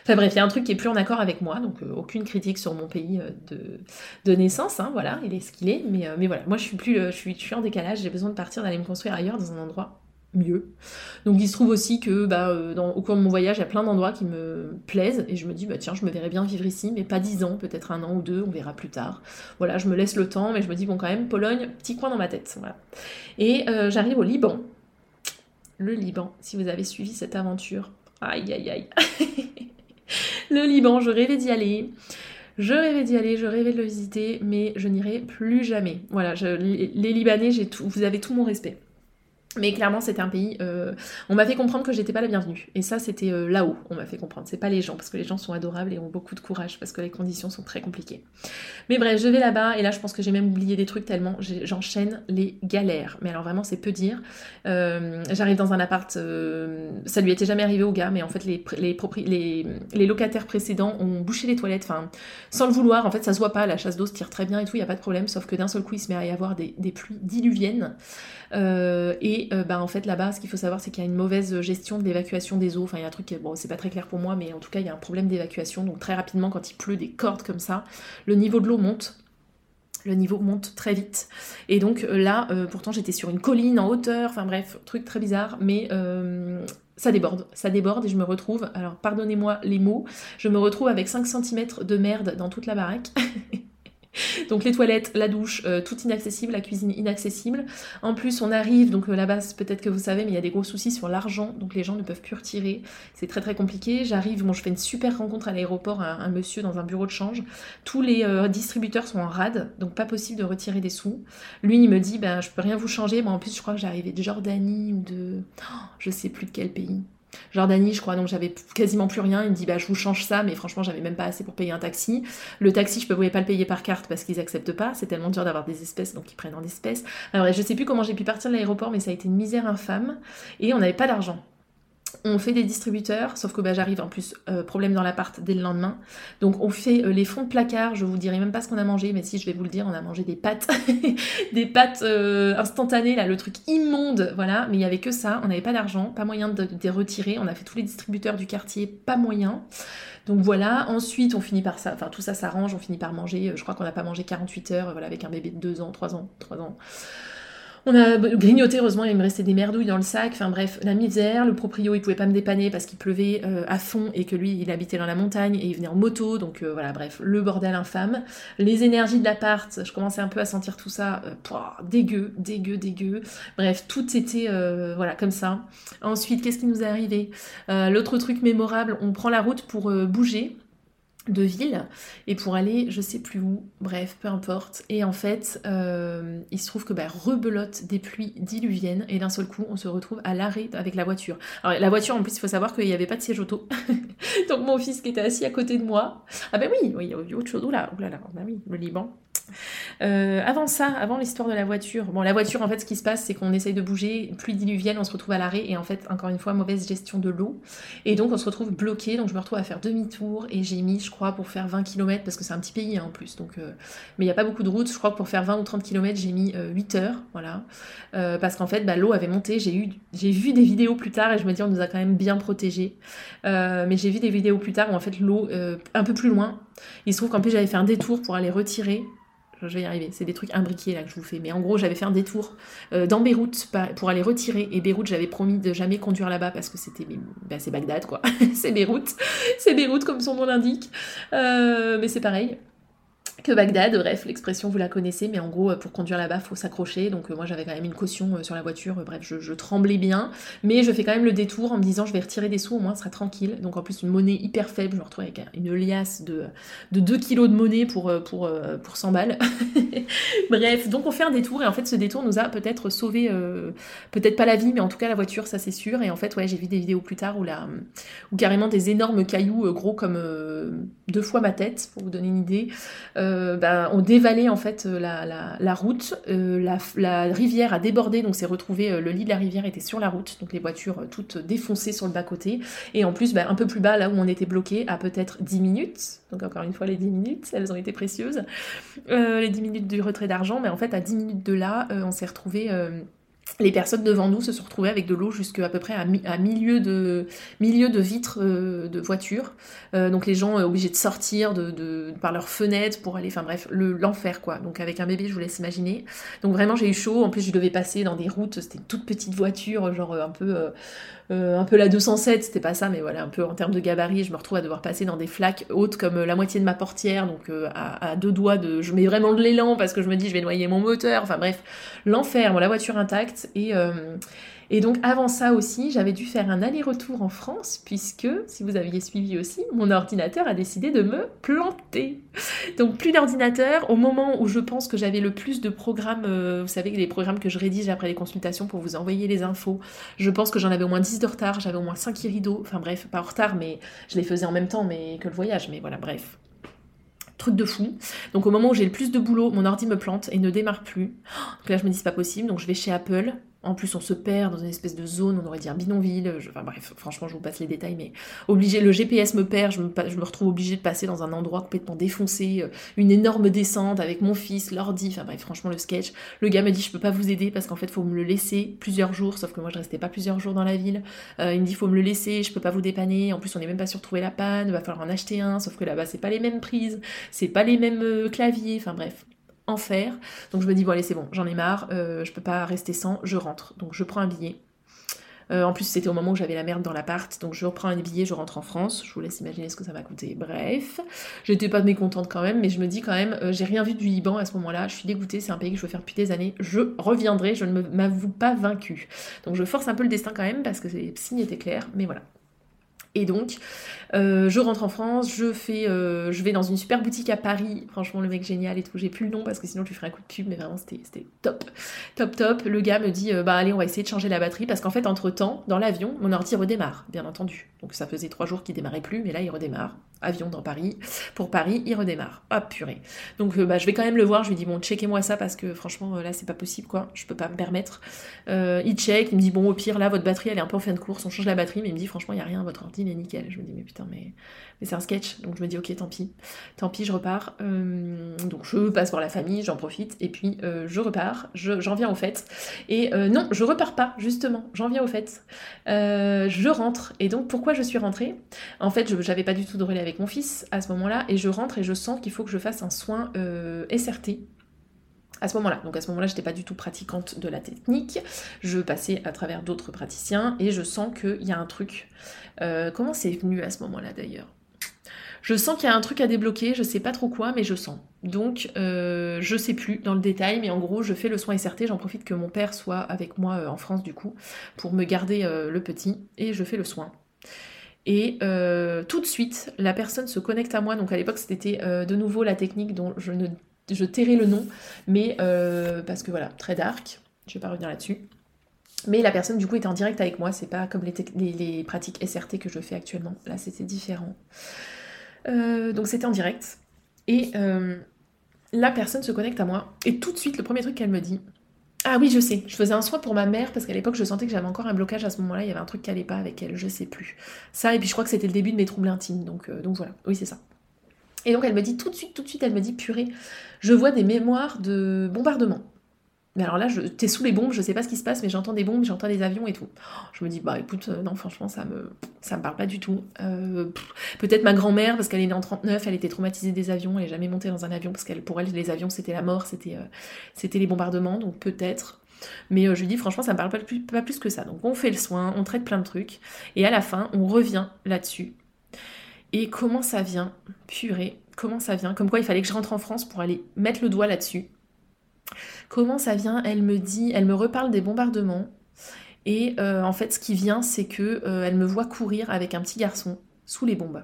Enfin bref, il y a un truc qui est plus en accord avec moi, donc euh, aucune critique sur mon pays euh, de, de, naissance, hein, voilà, il est ce qu'il est, mais, euh, mais voilà, moi je suis plus, je suis, je suis en décalage, j'ai besoin de partir, d'aller me construire ailleurs, dans un endroit mieux. Donc il se trouve aussi que bah, euh, au cours de mon voyage, il y a plein d'endroits qui me plaisent et je me dis bah tiens, je me verrais bien vivre ici, mais pas dix ans, peut-être un an ou deux, on verra plus tard. Voilà, je me laisse le temps, mais je me dis bon quand même, Pologne, petit coin dans ma tête. Et euh, j'arrive au Liban. Le Liban, si vous avez suivi cette aventure. Aïe aïe aïe. le Liban, je rêvais d'y aller. Je rêvais d'y aller, je rêvais de le visiter, mais je n'irai plus jamais. Voilà, les Libanais, j'ai vous avez tout mon respect. Mais clairement, c'était un pays. Euh, on m'a fait comprendre que j'étais pas la bienvenue. Et ça, c'était euh, là-haut. On m'a fait comprendre. C'est pas les gens, parce que les gens sont adorables et ont beaucoup de courage, parce que les conditions sont très compliquées. Mais bref, je vais là-bas et là, je pense que j'ai même oublié des trucs tellement j'enchaîne les galères. Mais alors vraiment, c'est peu dire. Euh, j'arrive dans un appart. ça lui était jamais arrivé au gars, mais en fait, les locataires précédents ont bouché les toilettes. Enfin, sans le vouloir. En fait, ça se voit pas. La chasse d'eau se tire très bien et tout. Il y a pas de problème. Sauf que d'un seul coup, il se met à y avoir des pluies diluviennes. Et euh, bah, en fait là-bas ce qu'il faut savoir c'est qu'il y a une mauvaise gestion de l'évacuation des eaux, enfin il y a un truc, bon c'est pas très clair pour moi mais en tout cas il y a un problème d'évacuation. Donc très rapidement quand il pleut des cordes comme ça, le niveau de l'eau monte. Le niveau monte très vite. Et donc euh, là, euh, pourtant j'étais sur une colline en hauteur, enfin bref, truc très bizarre, mais ça déborde, ça déborde et je me retrouve, alors pardonnez-moi les mots, je me retrouve avec 5 cm de merde dans toute la baraque. donc les toilettes, la douche, euh, tout inaccessible, la cuisine inaccessible. En plus, on arrive, donc euh, là-bas, peut-être que vous savez, mais il y a des gros soucis sur l'argent, donc les gens ne peuvent plus retirer. C'est très très compliqué. J'arrive, bon, je fais une super rencontre à l'aéroport, un, monsieur dans un bureau de change. Tous les euh, distributeurs sont en rade, donc pas possible de retirer des sous. Lui, il me dit, ben, je peux rien vous changer. Moi, en plus, je crois que j'arrivais de Jordanie ou de. Oh, je sais plus de quel pays. Jordanie, je crois, donc j'avais quasiment plus rien. Il me dit, bah, je vous change ça, mais franchement, j'avais même pas assez pour payer un taxi. Le taxi, je ne pouvais pas le payer par carte parce qu'ils acceptent pas. C'est tellement dur d'avoir des espèces, donc ils prennent en espèces. Alors, je sais plus comment j'ai pu partir de l'aéroport, mais ça a été une misère infâme. Et on n'avait pas d'argent. On fait des distributeurs, sauf que bah, j'arrive en plus, euh, problème dans l'appart dès le lendemain. Donc on fait euh, les fonds de placard, je vous dirai même pas ce qu'on a mangé, mais si je vais vous le dire, on a mangé des pâtes, des pâtes euh, instantanées, là, le truc immonde, voilà, mais il y avait que ça, on n'avait pas d'argent, pas moyen de, les retirer, on a fait tous les distributeurs du quartier, pas moyen. Donc voilà, ensuite on finit par ça, enfin tout ça s'arrange, on finit par manger, je crois qu'on n'a pas mangé 48 heures, voilà, avec un bébé de 2 ans, 3 ans, 3 ans. On a grignoté, heureusement, il me restait des merdouilles dans le sac. Enfin bref, la misère. Le proprio, il pouvait pas me dépanner parce qu'il pleuvait euh, à fond et que lui, il habitait dans la montagne et il venait en moto. Donc euh, voilà, bref, le bordel infâme. Les énergies de l'appart, je commençais un peu à sentir tout ça. Euh, dégueu, dégueu, dégueu. Bref, tout était voilà comme ça. Ensuite, qu'est-ce qui nous est arrivé? L'autre truc mémorable, on prend la route pour bouger de ville et pour aller je sais plus où, bref, peu importe. Et en fait, euh, il se trouve que bah, rebelote des pluies diluviennes et d'un seul coup, on se retrouve à l'arrêt avec la voiture. Alors la voiture, en plus, il faut savoir qu'il n'y avait pas de siège auto. Donc mon fils qui était assis à côté de moi, ah ben oui, oui, il y a autre chose, oula, oula, bah oui, le Liban, euh, avant ça, avant l'histoire de la voiture, bon, la voiture, en fait, ce qui se passe, c'est qu'on essaye de bouger, pluie diluvienne, on se retrouve à l'arrêt, et en fait, encore une fois, mauvaise gestion de l'eau. Et donc, on se retrouve bloqué, donc je me retrouve à faire demi-tour, et j'ai mis, je crois, pour faire 20 km, parce que c'est un petit pays hein, en plus, donc, euh, mais il n'y a pas beaucoup de routes, je crois que pour faire 20 ou 30 km, j'ai mis 8 euh, heures, voilà. parce qu'en fait, bah, l'eau avait monté, j'ai j'ai vu des vidéos plus tard, et je me dis, on nous a quand même bien protégés. mais j'ai vu des vidéos plus tard où, en fait, l'eau, un peu plus loin, il se trouve qu'en plus, j'avais fait un détour pour aller retirer je vais y arriver, c'est des trucs imbriqués là que je vous fais. Mais en gros, j'avais fait un détour euh, dans Beyrouth pour aller retirer. Et Beyrouth, j'avais promis de jamais conduire là-bas parce que c'était. Bah, c'est Bagdad quoi. c'est Beyrouth. C'est Beyrouth comme son nom l'indique. Euh, mais c'est pareil Bagdad, bref, l'expression vous la connaissez, mais en gros, pour conduire là-bas, faut s'accrocher. Donc euh, moi, j'avais quand même une caution euh, sur la voiture. bref, je, tremblais bien, mais je fais quand même le détour en me disant, je vais retirer des sous, au moins, ce sera tranquille. Donc en plus, une monnaie hyper faible, je me retrouve avec une liasse de, de 2 kilos de monnaie pour, euh, pour, pour 100 balles. bref, donc on fait un détour, et en fait, ce détour nous a peut-être sauvé, peut-être pas la vie, mais en tout cas la voiture, ça c'est sûr. Et en fait, ouais, j'ai vu des vidéos plus tard où, la, où carrément des énormes cailloux, gros comme deux fois ma tête, pour vous donner une idée. Euh, ben, on dévalait en fait euh, la, route, euh, la, rivière a débordé, donc c'est retrouvé, le lit de la rivière était sur la route, donc les voitures toutes défoncées sur le bas-côté, et en plus ben, un peu plus bas, là où on était bloqué, à peut-être 10 minutes, donc encore une fois les 10 minutes, elles ont été précieuses, les 10 minutes du retrait d'argent, mais en fait à 10 minutes de là, on s'est retrouvé les personnes devant nous se sont retrouvées avec de l'eau jusqu'à à peu près à, milieu, de, milieu de vitres euh, de voiture. Euh, donc les gens euh, obligés de sortir de, par leurs fenêtres pour aller, enfin bref, l'enfer quoi. Donc avec un bébé, je vous laisse imaginer. Donc vraiment j'ai eu chaud. En plus je devais passer dans des routes, c'était une toute petite voiture, genre un peu euh, un peu la 207, c'était pas ça, mais voilà, un peu en termes de gabarit, je me retrouve à devoir passer dans des flaques hautes comme euh, la moitié de ma portière, donc euh, à, deux doigts de. Je mets vraiment de l'élan parce que je me dis je vais noyer mon moteur, enfin bref, l'enfer, bon, la voiture intacte, et, et donc avant ça aussi, j'avais dû faire un aller-retour en France, puisque, si vous aviez suivi aussi, mon ordinateur a décidé de me planter. Donc plus d'ordinateur, au moment où je pense que j'avais le plus de programmes, euh, vous savez, les programmes que je rédige après les consultations pour vous envoyer les infos, je pense que j'en avais au moins 10 de retard, j'avais au moins 5 rideaux, enfin bref, pas en retard, mais je les faisais en même temps mais que le voyage, mais voilà, bref truc de fou. Donc au moment où j'ai le plus de boulot, mon ordi me plante et ne démarre plus. Donc là je me dis c'est pas possible, donc je vais chez Apple, en plus, on se perd dans une espèce de zone, on aurait dire bidonville. enfin bref, franchement, je vous passe les détails, mais obligé, le GPS me perd, je me, je me retrouve obligée de passer dans un endroit complètement défoncé, euh, une énorme descente avec mon fils, l'ordi, enfin bref, franchement, le sketch. Le gars me dit, je peux pas vous aider parce qu'en fait, faut me le laisser plusieurs jours, sauf que moi, je restais pas plusieurs jours dans la ville. Euh, il me dit, faut me le laisser, je peux pas vous dépanner. En plus, on n'est même pas sûr de trouver la panne, va falloir en acheter un, sauf que là-bas, c'est pas les mêmes prises, c'est pas les mêmes euh, claviers, enfin bref enfer. Donc je me dis, bon allez c'est bon, j'en ai marre, euh, je peux pas rester sans, je rentre. Donc je prends un billet. Euh, en plus c'était au moment où j'avais la merde dans l'appart, donc je reprends un billet, je rentre en France, je vous laisse imaginer ce que ça m'a coûté. Bref, j'étais pas mécontente quand même, mais je me dis quand même, euh, j'ai rien vu du Liban à ce moment-là, je suis dégoûtée, c'est un pays que je veux faire depuis des années, je reviendrai, je ne m'avoue pas vaincue. Donc je force un peu le destin quand même, parce que les signes étaient clairs, mais voilà. Et donc, euh, je rentre en France, euh, je vais dans une super boutique à Paris. Franchement, le mec génial et tout. J'ai plus le nom parce que sinon je lui ferais un coup de pub, mais vraiment c'était top, top, top. Le gars me dit, euh, bah allez, on va essayer de changer la batterie parce qu'en fait, entre temps, dans l'avion, mon ordi redémarre, bien entendu. Donc ça faisait trois jours qu'il démarrait plus, mais là il redémarre avion dans Paris. Pour Paris, il redémarre. Ah purée. Donc bah, je vais quand même le voir. Je lui dis bon, checkez-moi ça parce que franchement là c'est pas possible quoi. Je peux pas me permettre. Il check, il me dit bon au pire là votre batterie elle est un peu en fin de course, on change la batterie, mais il me dit franchement il y a rien, votre ordi il est nickel. Je me dis mais putain mais c'est un sketch. Donc je me dis ok tant pis, tant pis je repars. donc je passe voir la famille, j'en profite et puis je repars. J'en viens au fait. Et non, je repars pas justement. J'en viens au fait. je rentre et donc pourquoi je suis rentrée? En fait je j'avais pas du tout de relais avec mon fils à ce moment-là et je rentre et je sens qu'il faut que je fasse un soin euh, SRT à ce moment-là. Donc à ce moment-là, j'étais pas du tout pratiquante de la technique. Je passais à travers d'autres praticiens et je sens qu'il y a un truc. Euh, comment c'est venu à ce moment-là d'ailleurs? Je sens qu'il y a un truc à débloquer, je sais pas trop quoi, mais je sens. Donc, euh, je sais plus dans le détail, mais en gros, je fais le soin SRT. J'en profite que mon père soit avec moi en France, du coup, pour me garder le petit, et je fais le soin. Et euh, tout de suite, la personne se connecte à moi. Donc à l'époque, c'était euh, de nouveau la technique dont je, ne, je tairai le nom, mais euh, parce que voilà, très dark. Je vais pas revenir là-dessus. Mais la personne du coup était en direct avec moi. C'est pas comme les, pratiques SRT que je fais actuellement. Là, c'était différent. donc c'était en direct. Et la personne se connecte à moi. Et tout de suite, le premier truc qu'elle me dit, ah oui, je sais. Je faisais un soin pour ma mère parce qu'à l'époque, je sentais que j'avais encore un blocage à ce moment-là. Il y avait un truc qui allait pas avec elle, je sais plus. Ça, et puis je crois que c'était le début de mes troubles intimes. Donc, euh, donc voilà. Oui, c'est ça. Et donc elle me dit tout de suite, tout de suite, elle me dit purée, je vois des mémoires de bombardement. Mais alors là, t'es sous les bombes, je sais pas ce qui se passe, mais j'entends des bombes, j'entends des avions et tout. Je me dis, bah écoute, euh, non, franchement, ça me, me parle pas du tout. Euh, peut-être ma grand-mère, parce qu'elle est née en 39, elle était traumatisée des avions, elle est jamais montée dans un avion, parce qu'elle, pour elle, les avions, c'était la mort, c'était, euh, les bombardements, donc peut-être. Mais je lui dis, franchement, ça me parle pas plus que ça. Donc on fait le soin, on traite plein de trucs, et à la fin, on revient là-dessus. Et comment ça vient Purée, comment ça vient? Comme quoi, il fallait que je rentre en France pour aller mettre le doigt là-dessus Comment ça vient? Elle me dit, elle me reparle des bombardements. Et euh, en fait, ce qui vient, c'est que euh, elle me voit courir avec un petit garçon sous les bombes.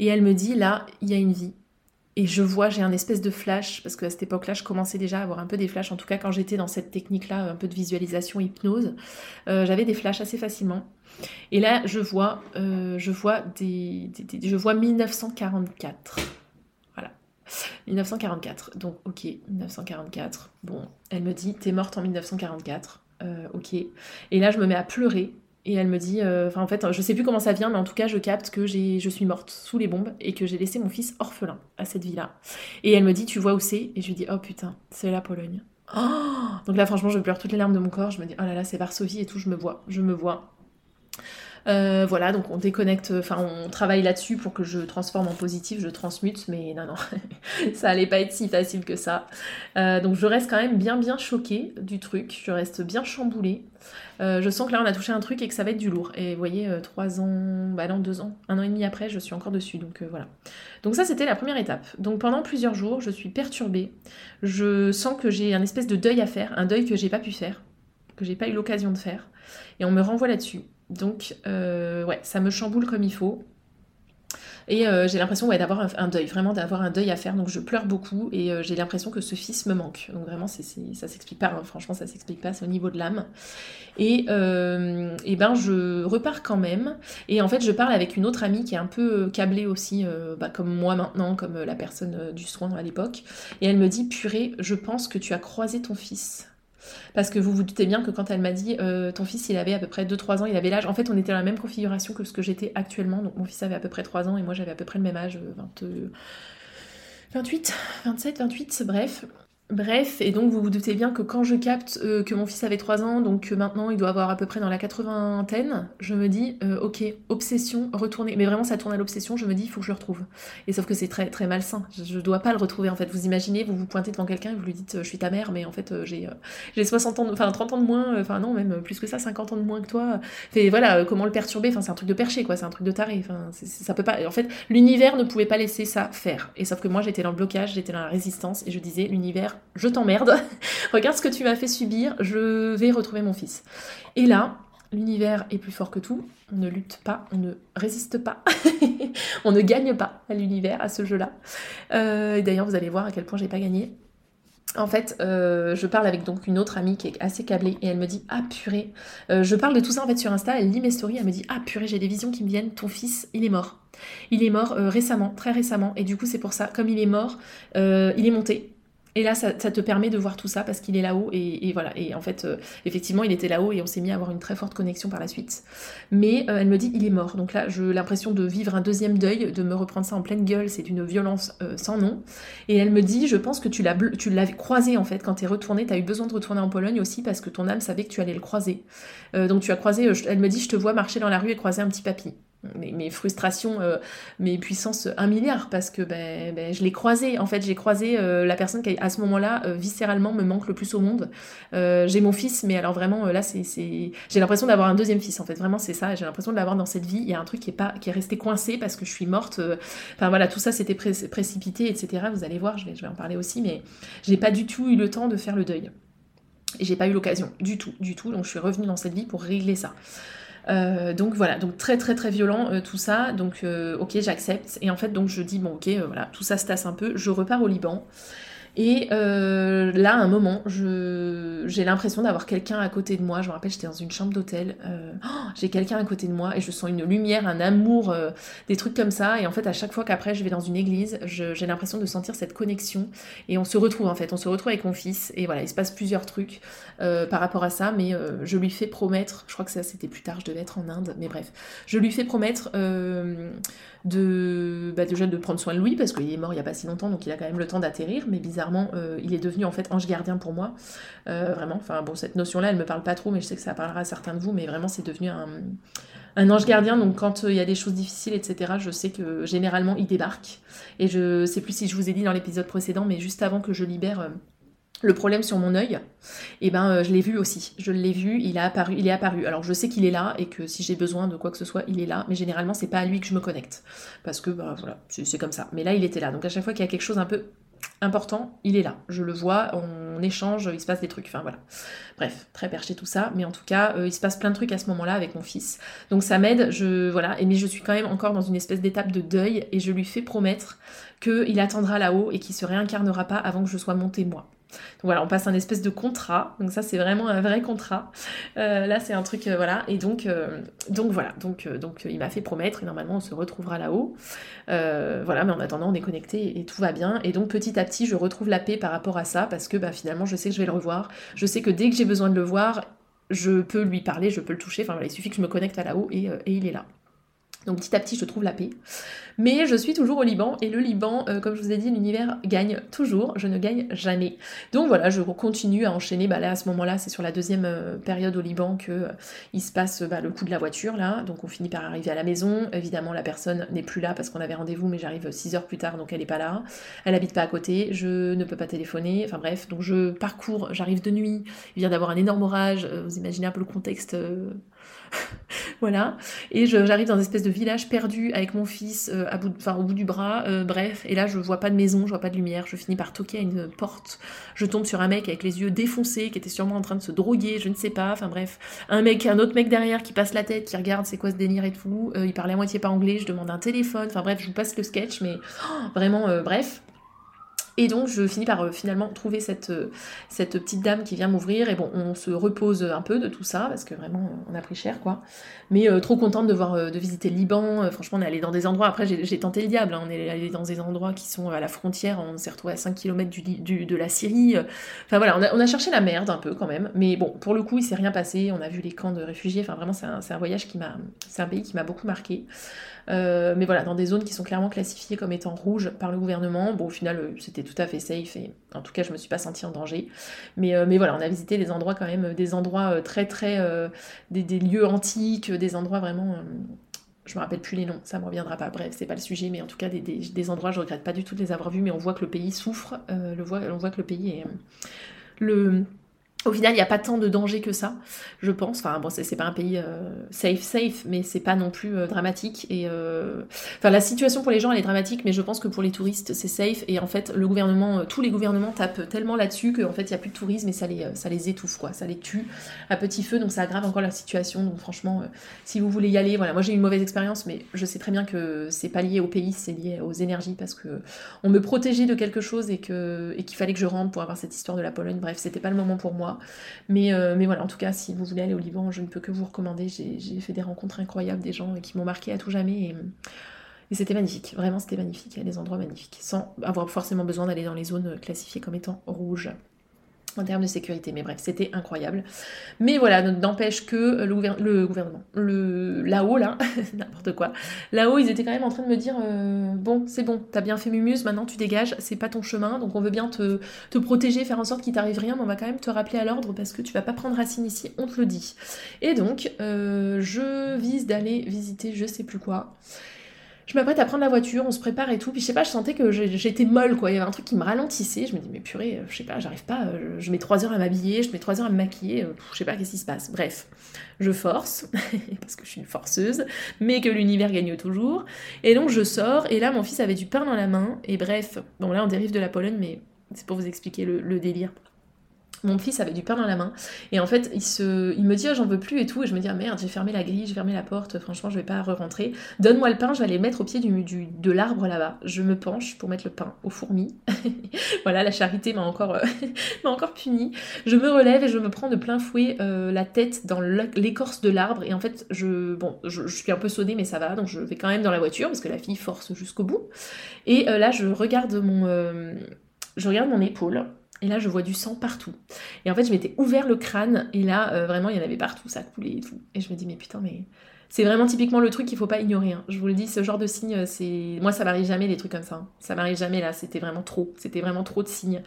Et elle me dit, là, il y a une vie. Et je vois, j'ai un espèce de flash, parce qu'à cette époque-là, je commençais déjà à avoir un peu des flashs, en tout cas quand j'étais dans cette technique-là, un peu de visualisation, hypnose, euh, j'avais des flashs assez facilement. Et là, je vois, je vois des, je vois 1944. 1944. Donc, ok, 1944. Bon, elle me dit, t'es morte en 1944. Euh, ok. Et là, je me mets à pleurer. Et elle me dit, euh, enfin en fait, je sais plus comment ça vient, mais en tout cas, je capte que je suis morte sous les bombes et que j'ai laissé mon fils orphelin à cette vie-là. Et elle me dit, tu vois où c'est? Et je lui dis, oh putain, c'est la Pologne. Donc là, franchement, je pleure toutes les larmes de mon corps. Je me dis, oh là là, c'est Varsovie et tout, je me vois, je me vois. Euh, voilà, donc on déconnecte, enfin on travaille là-dessus pour que je transforme en positif, je transmute, mais non, non, ça allait pas être si facile que ça. Euh, donc je reste quand même bien bien choquée du truc, je reste bien chamboulée. Euh, je sens que là on a touché un truc et que ça va être du lourd. Et vous voyez, trois ans, bah non, deux ans, un an et demi après, je suis encore dessus, donc voilà. Donc ça c'était la première étape. Donc pendant plusieurs jours, je suis perturbée. Je sens que j'ai un espèce de deuil à faire, un deuil que j'ai pas pu faire, que j'ai pas eu l'occasion de faire. Et on me renvoie là-dessus. Donc, euh, ouais, ça me chamboule comme il faut. Et euh, j'ai l'impression d'avoir un, deuil, vraiment d'avoir un deuil à faire. Donc je pleure beaucoup et euh, j'ai l'impression que ce fils me manque. Donc vraiment, c'est, ça s'explique pas. Hein. Franchement, ça s'explique pas. C'est au niveau de l'âme. Et, et, ben je repars quand même. Et en fait, je parle avec une autre amie qui est un peu câblée aussi, bah, comme moi maintenant, comme la personne du soin à l'époque. Et elle me dit, purée, je pense que tu as croisé ton fils. Parce que vous vous doutez bien que quand elle m'a dit euh, ton fils il avait à peu près 2-3 ans, il avait l'âge, en fait on était dans la même configuration que ce que j'étais actuellement, donc mon fils avait à peu près 3 ans et moi j'avais à peu près le même âge, 20, 28, 27, 28, bref. Bref, et donc vous vous doutez bien que quand je capte euh, que mon fils avait 3 ans, donc que maintenant il doit avoir à peu près dans la 80 je me dis, euh, ok, obsession, retourner. Mais vraiment ça tourne à l'obsession, je me dis, il faut que je le retrouve. Et sauf que c'est très très malsain, je, ne dois pas le retrouver en fait. Vous imaginez, vous vous pointez devant quelqu'un et vous lui dites, euh, je suis ta mère, mais en fait j'ai j'ai 60 ans, enfin 30 ans de moins, enfin non, même plus que ça, 50 ans de moins que toi. Et voilà, comment le perturber, enfin c'est un truc de perché quoi, c'est un truc de taré, enfin ça peut pas. En fait, l'univers ne pouvait pas laisser ça faire. Et sauf que moi j'étais dans le blocage, j'étais dans la résistance et je disais, l'univers, je t'emmerde, regarde ce que tu m'as fait subir, je vais retrouver mon fils. Et là, L'univers est plus fort que tout. On ne lutte pas, on ne résiste pas, on ne gagne pas à l'univers, à ce jeu-là. Euh, d'ailleurs, vous allez voir à quel point j'ai pas gagné. En fait, euh, je parle avec donc une autre amie qui est assez câblée et elle me dit ah purée. Euh, je parle de tout ça sur Insta. Elle lit mes stories. Elle me dit ah purée, j'ai des visions qui me viennent. Ton fils, il est mort. Il est mort récemment, très récemment. Et du coup, c'est pour ça, comme il est mort, il est monté. Et là, ça, te permet de voir tout ça parce qu'il est là-haut. Et, voilà. Et en fait, euh, effectivement, il était là-haut et on s'est mis à avoir une très forte connexion par la suite. Mais euh, elle me dit, il est mort. Donc là, j'ai l'impression de vivre un deuxième deuil, de me reprendre ça en pleine gueule. C'est une violence euh, sans nom. Et elle me dit, je pense que tu l'as, croisé en fait quand tu es retourné. Tu as eu besoin de retourner en Pologne aussi parce que ton âme savait que tu allais le croiser. donc tu as croisé, elle me dit, je te vois marcher dans la rue et croiser un petit papy mes, frustrations, euh, mes puissances un milliard parce que ben, ben, je l'ai croisé. En fait, j'ai croisé euh, la personne qui, à ce moment-là, euh, viscéralement, me manque le plus au monde. j'ai mon fils, mais alors vraiment, là, c'est, j'ai l'impression d'avoir un deuxième fils. En fait, vraiment, c'est ça. J'ai l'impression de l'avoir dans cette vie. Il y a un truc qui est pas, qui est resté coincé parce que je suis morte. Enfin voilà, tout ça, c'était précipité, etc. Vous allez voir, je vais, je vais en parler aussi, mais j'ai pas du tout eu le temps de faire le deuil. Et j'ai pas eu l'occasion du tout, du tout. Donc je suis revenue dans cette vie pour régler ça. Euh, donc voilà, donc très très très violent euh, tout ça. Donc euh, ok, j'accepte. Et en fait, donc je dis bon ok, voilà, tout ça se tasse un peu. Je repars au Liban. Et euh, là, à un moment, j'ai l'impression d'avoir quelqu'un à côté de moi. Je me rappelle, j'étais dans une chambre d'hôtel. Euh, oh, j'ai quelqu'un à côté de moi et je sens une lumière, un amour, euh, des trucs comme ça. Et en fait, à chaque fois qu'après je vais dans une église, j'ai l'impression de sentir cette connexion. Et on se retrouve en fait, on se retrouve avec mon fils. Et voilà, il se passe plusieurs trucs par rapport à ça. Mais je lui fais promettre, je crois que ça c'était plus tard, je devais être en Inde. Mais bref, je lui fais promettre de bah, déjà de prendre soin de lui parce qu'il est mort il y a pas si longtemps donc il a quand même le temps d'atterrir mais bizarrement euh, il est devenu en fait ange gardien pour moi. Euh, vraiment enfin bon cette notion là elle me parle pas trop mais je sais que ça parlera à certains de vous mais vraiment c'est devenu un, un ange gardien donc quand euh, il y a des choses difficiles etc je sais que généralement il débarque. Et je sais plus si je vous ai dit dans l'épisode précédent mais juste avant que je libère le problème sur mon œil, eh ben, euh, je l'ai vu aussi. Je l'ai vu, il a apparu, il est apparu. Alors je sais qu'il est là et que si j'ai besoin de quoi que ce soit, il est là. Mais généralement, c'est pas à lui que je me connecte parce que bah, voilà, c'est comme ça. Mais là, il était là. Donc à chaque fois qu'il y a quelque chose un peu important, il est là. Je le vois, on échange, il se passe des trucs. Enfin voilà. Bref, très perché tout ça. Mais en tout cas, euh, il se passe plein de trucs à ce moment-là avec mon fils. Donc ça m'aide. Je voilà. Et mais je suis quand même encore dans une espèce d'étape de deuil et je lui fais promettre qu'il attendra là-haut et qu'il se réincarnera pas avant que je sois montée moi. Donc voilà, on passe un espèce de contrat. Donc ça, c'est vraiment un vrai contrat. Euh, là, c'est un truc, euh, voilà. Et donc, euh, donc voilà. Donc, donc il m'a fait promettre. Et normalement, on se retrouvera là-haut. voilà, mais en attendant, on est connecté et tout va bien. Et donc, petit à petit, je retrouve la paix par rapport à ça parce que bah, finalement, je sais que je vais le revoir. Je sais que dès que j'ai besoin de le voir, je peux lui parler, je peux le toucher. Enfin voilà, il suffit que je me connecte à là-haut et, et il est là. Donc petit à petit, je trouve la paix. Mais je suis toujours au Liban et le Liban, euh, comme je vous ai dit, l'univers gagne toujours. Je ne gagne jamais. Donc voilà, je continue à enchaîner. Bah là, à ce moment-là, c'est sur la deuxième euh, période au Liban que euh, il se passe bah, le coup de la voiture là. Donc on finit par arriver à la maison. Évidemment, la personne n'est plus là parce qu'on avait rendez-vous, mais j'arrive 6 heures plus tard, donc elle n'est pas là. Elle habite pas à côté. Je ne peux pas téléphoner. Enfin bref, donc je parcours. J'arrive de nuit. Il vient d'avoir un énorme orage. Vous imaginez un peu le contexte. voilà. Et j'arrive dans une espèce de village perdu avec mon fils euh, à bout, au bout du bras, euh, bref. Et là, je vois pas de maison, je vois pas de lumière. Je finis par toquer à une porte. Je tombe sur un mec avec les yeux défoncés qui était sûrement en train de se droguer, je ne sais pas. Enfin bref, un mec, un autre mec derrière qui passe la tête, qui regarde c'est quoi ce délire et tout. Euh, il parlait à moitié pas anglais. Je demande un téléphone. Enfin bref, je vous passe le sketch, mais oh, vraiment, bref. Et donc je finis par euh, finalement trouver cette, euh, cette petite dame qui vient m'ouvrir. Et bon, on se repose un peu de tout ça, parce que vraiment on a pris cher quoi. Mais euh, trop contente de voir, de visiter le Liban. franchement, on est allé dans des endroits. Après, j'ai tenté le diable. Hein. on est allé dans des endroits qui sont à la frontière. On s'est retrouvé à 5 km du, de la Syrie. Enfin voilà, on a, cherché la merde un peu quand même. Mais bon, pour le coup, il s'est rien passé. On a vu les camps de réfugiés. Enfin vraiment, c'est un, un, voyage qui m'a. C'est un pays qui m'a beaucoup marqué. Euh, mais voilà, dans des zones qui sont clairement classifiées comme étant rouges par le gouvernement. Bon, au final, euh, c'était tout à fait safe et en tout cas, je me suis pas sentie en danger. Mais, euh, mais voilà, on a visité des endroits quand même, des endroits très très. Des, lieux antiques, des endroits vraiment. je me rappelle plus les noms, ça me reviendra pas. Bref, c'est pas le sujet, mais en tout cas, des, des, endroits, je regrette pas du tout de les avoir vus, mais on voit que le pays souffre, le voit, on voit que le pays est. le Au final, il n'y a pas tant de danger que ça, je pense. Enfin, bon, c'est pas un pays euh, safe, safe, mais c'est pas non plus euh, dramatique. Et euh, enfin, la situation pour les gens, elle est dramatique, mais je pense que pour les touristes, c'est safe. Et en fait, le gouvernement, tous les gouvernements tapent tellement là-dessus qu'en fait, il n'y a plus de tourisme et ça les, ça les étouffe, quoi. Ça les tue à petit feu, donc ça aggrave encore la situation. Donc franchement, si vous voulez y aller, voilà, moi j'ai eu une mauvaise expérience, mais je sais très bien que c'est pas lié au pays, c'est lié aux énergies parce que on me protégeait de quelque chose et et qu'il fallait que je rentre pour avoir cette histoire de la Pologne. Bref, c'était pas le moment pour moi. Mais, euh, mais voilà, en tout cas, si vous voulez aller au Liban, je ne peux que vous recommander. J'ai fait des rencontres incroyables, des gens qui m'ont marqué à tout jamais. Et, et c'était magnifique, vraiment c'était magnifique. Il y a des endroits magnifiques, sans avoir forcément besoin d'aller dans les zones classifiées comme étant rouges en termes de sécurité. Mais bref, c'était incroyable. Mais voilà, n'empêche que le, gouvernement, le, là-haut, là, n'importe quoi, là-haut, ils étaient quand même en train de me dire euh, Bon, c'est bon, t'as bien fait Mumuse, maintenant tu dégages, c'est pas ton chemin, donc on veut bien te, protéger, faire en sorte qu'il t'arrive rien, mais on va quand même te rappeler à l'ordre parce que tu vas pas prendre racine ici, on te le dit. Et donc, euh, je vise d'aller visiter je sais plus quoi je m'apprête à prendre la voiture, on se prépare et tout. Puis je sais pas, je sentais que j'étais molle, quoi. Il y avait un truc qui me ralentissait. Je me dis, mais purée, euh, je sais pas, j'arrive pas. Euh, je mets trois heures à m'habiller, je mets trois heures à me maquiller. Euh, je sais pas qu'est-ce qui se passe? Bref, je force, parce que je suis une forceuse, mais que l'univers gagne toujours. Et donc je sors, et là, mon fils avait du pain dans la main. Et bref, bon, là, on dérive de la Pologne, mais c'est pour vous expliquer le délire mon fils avait du pain dans la main. Et en fait il me dit ah, j'en veux plus et tout. Et je me dis ah merde j'ai fermé la grille j'ai fermé la porte. Franchement je vais pas re-rentrer. Donne-moi le pain je vais aller le mettre au pied du, de l'arbre là-bas. Je me penche pour mettre le pain aux fourmis voilà la charité m'a encore euh, m'a encore puni je me relève et je me prends de plein fouet euh, la tête dans l'écorce de l'arbre. Et en fait je bon je, suis un peu sonnée mais ça va. Donc je vais quand même dans la voiture parce que la fille force jusqu'au bout. Et euh, là je regarde mon je regarde mon épaule et là, je vois du sang partout. Et en fait, je m'étais ouvert le crâne, et là, euh, vraiment, il y en avait partout, ça coulait et tout. Et je me dis, mais putain, mais c'est vraiment typiquement le truc qu'il faut pas ignorer. Hein. Je vous le dis, ce genre de signe, euh, c'est moi ça m'arrive jamais des trucs comme ça. Hein. Ça m'arrive jamais là. C'était vraiment trop. C'était vraiment trop de signes.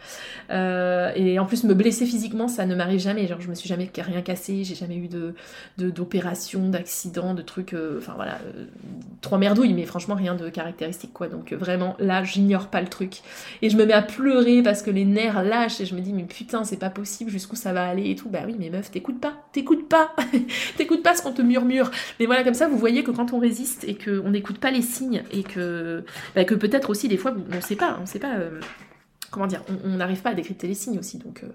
Euh, et en plus me blesser physiquement, ça ne m'arrive jamais. Genre je me suis jamais rien cassé. J'ai jamais eu de d'opération, d'accident, de trucs. Euh, enfin voilà, trois merdouilles, mais franchement rien de caractéristique quoi. Donc vraiment là, j'ignore pas le truc. Et je me mets à pleurer parce que les nerfs lâchent et je me dis mais putain c'est pas possible. Jusqu'où ça va aller et tout. Bah oui mais meuf, t'écoutes pas, t'écoutes pas, t'écoutes pas ce qu'on te murmure. Voilà, comme ça, vous voyez que quand on résiste et qu'on n'écoute pas les signes et que, bah, peut-être aussi des fois, on ne sait pas, on sait pas, euh, comment dire, on n'arrive pas à décrypter les signes aussi. Donc, euh,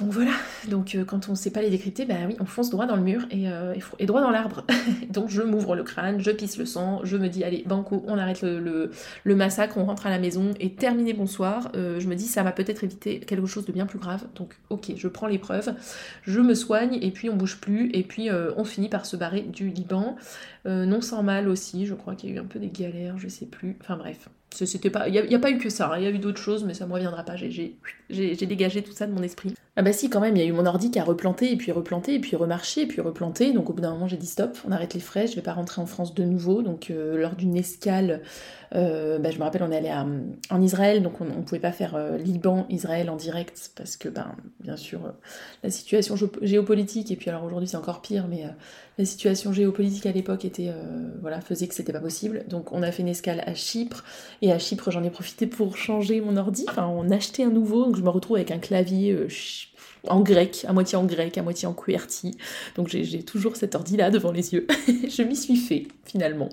donc voilà, donc euh, quand on ne sait pas les décrypter, bah oui, on fonce droit dans le mur et, euh, droit dans l'arbre. donc je m'ouvre le crâne, je pisse le sang, je me dis allez, banco, on arrête le, massacre, on rentre à la maison et terminé bonsoir. Euh, je me dis ça m'a peut-être évité quelque chose de bien plus grave. Donc ok, je prends l'épreuve, je me soigne et puis on bouge plus et puis on finit par se barrer du Liban. non sans mal aussi, je crois qu'il y a eu un peu des galères, je sais plus. Enfin bref, c'était pas, il n'y a, pas eu que ça, hein. il y a eu d'autres choses, mais ça me reviendra pas. J'ai dégagé tout ça de mon esprit. Ah bah si, quand même, il y a eu mon ordi qui a replanté, et puis replanté, et puis remarché, et puis replanté. Donc au bout d'un moment, j'ai dit stop, on arrête les frais, je vais pas rentrer en France de nouveau. Donc euh, lors d'une escale, euh, bah, je me rappelle, on est allé en Israël, donc on, ne pouvait pas faire euh, Liban-Israël en direct, parce que, ben, bien sûr, la situation géopolitique, et puis alors aujourd'hui c'est encore pire, mais la situation géopolitique à l'époque était, voilà, faisait que c'était pas possible. Donc on a fait une escale à Chypre, et à Chypre, j'en ai profité pour changer mon ordi, enfin, on a acheté un nouveau, donc je me retrouve avec un clavier en grec, à moitié en grec, à moitié en QWERTY. Donc j'ai toujours cet ordi-là devant les yeux. je m'y suis fait, finalement.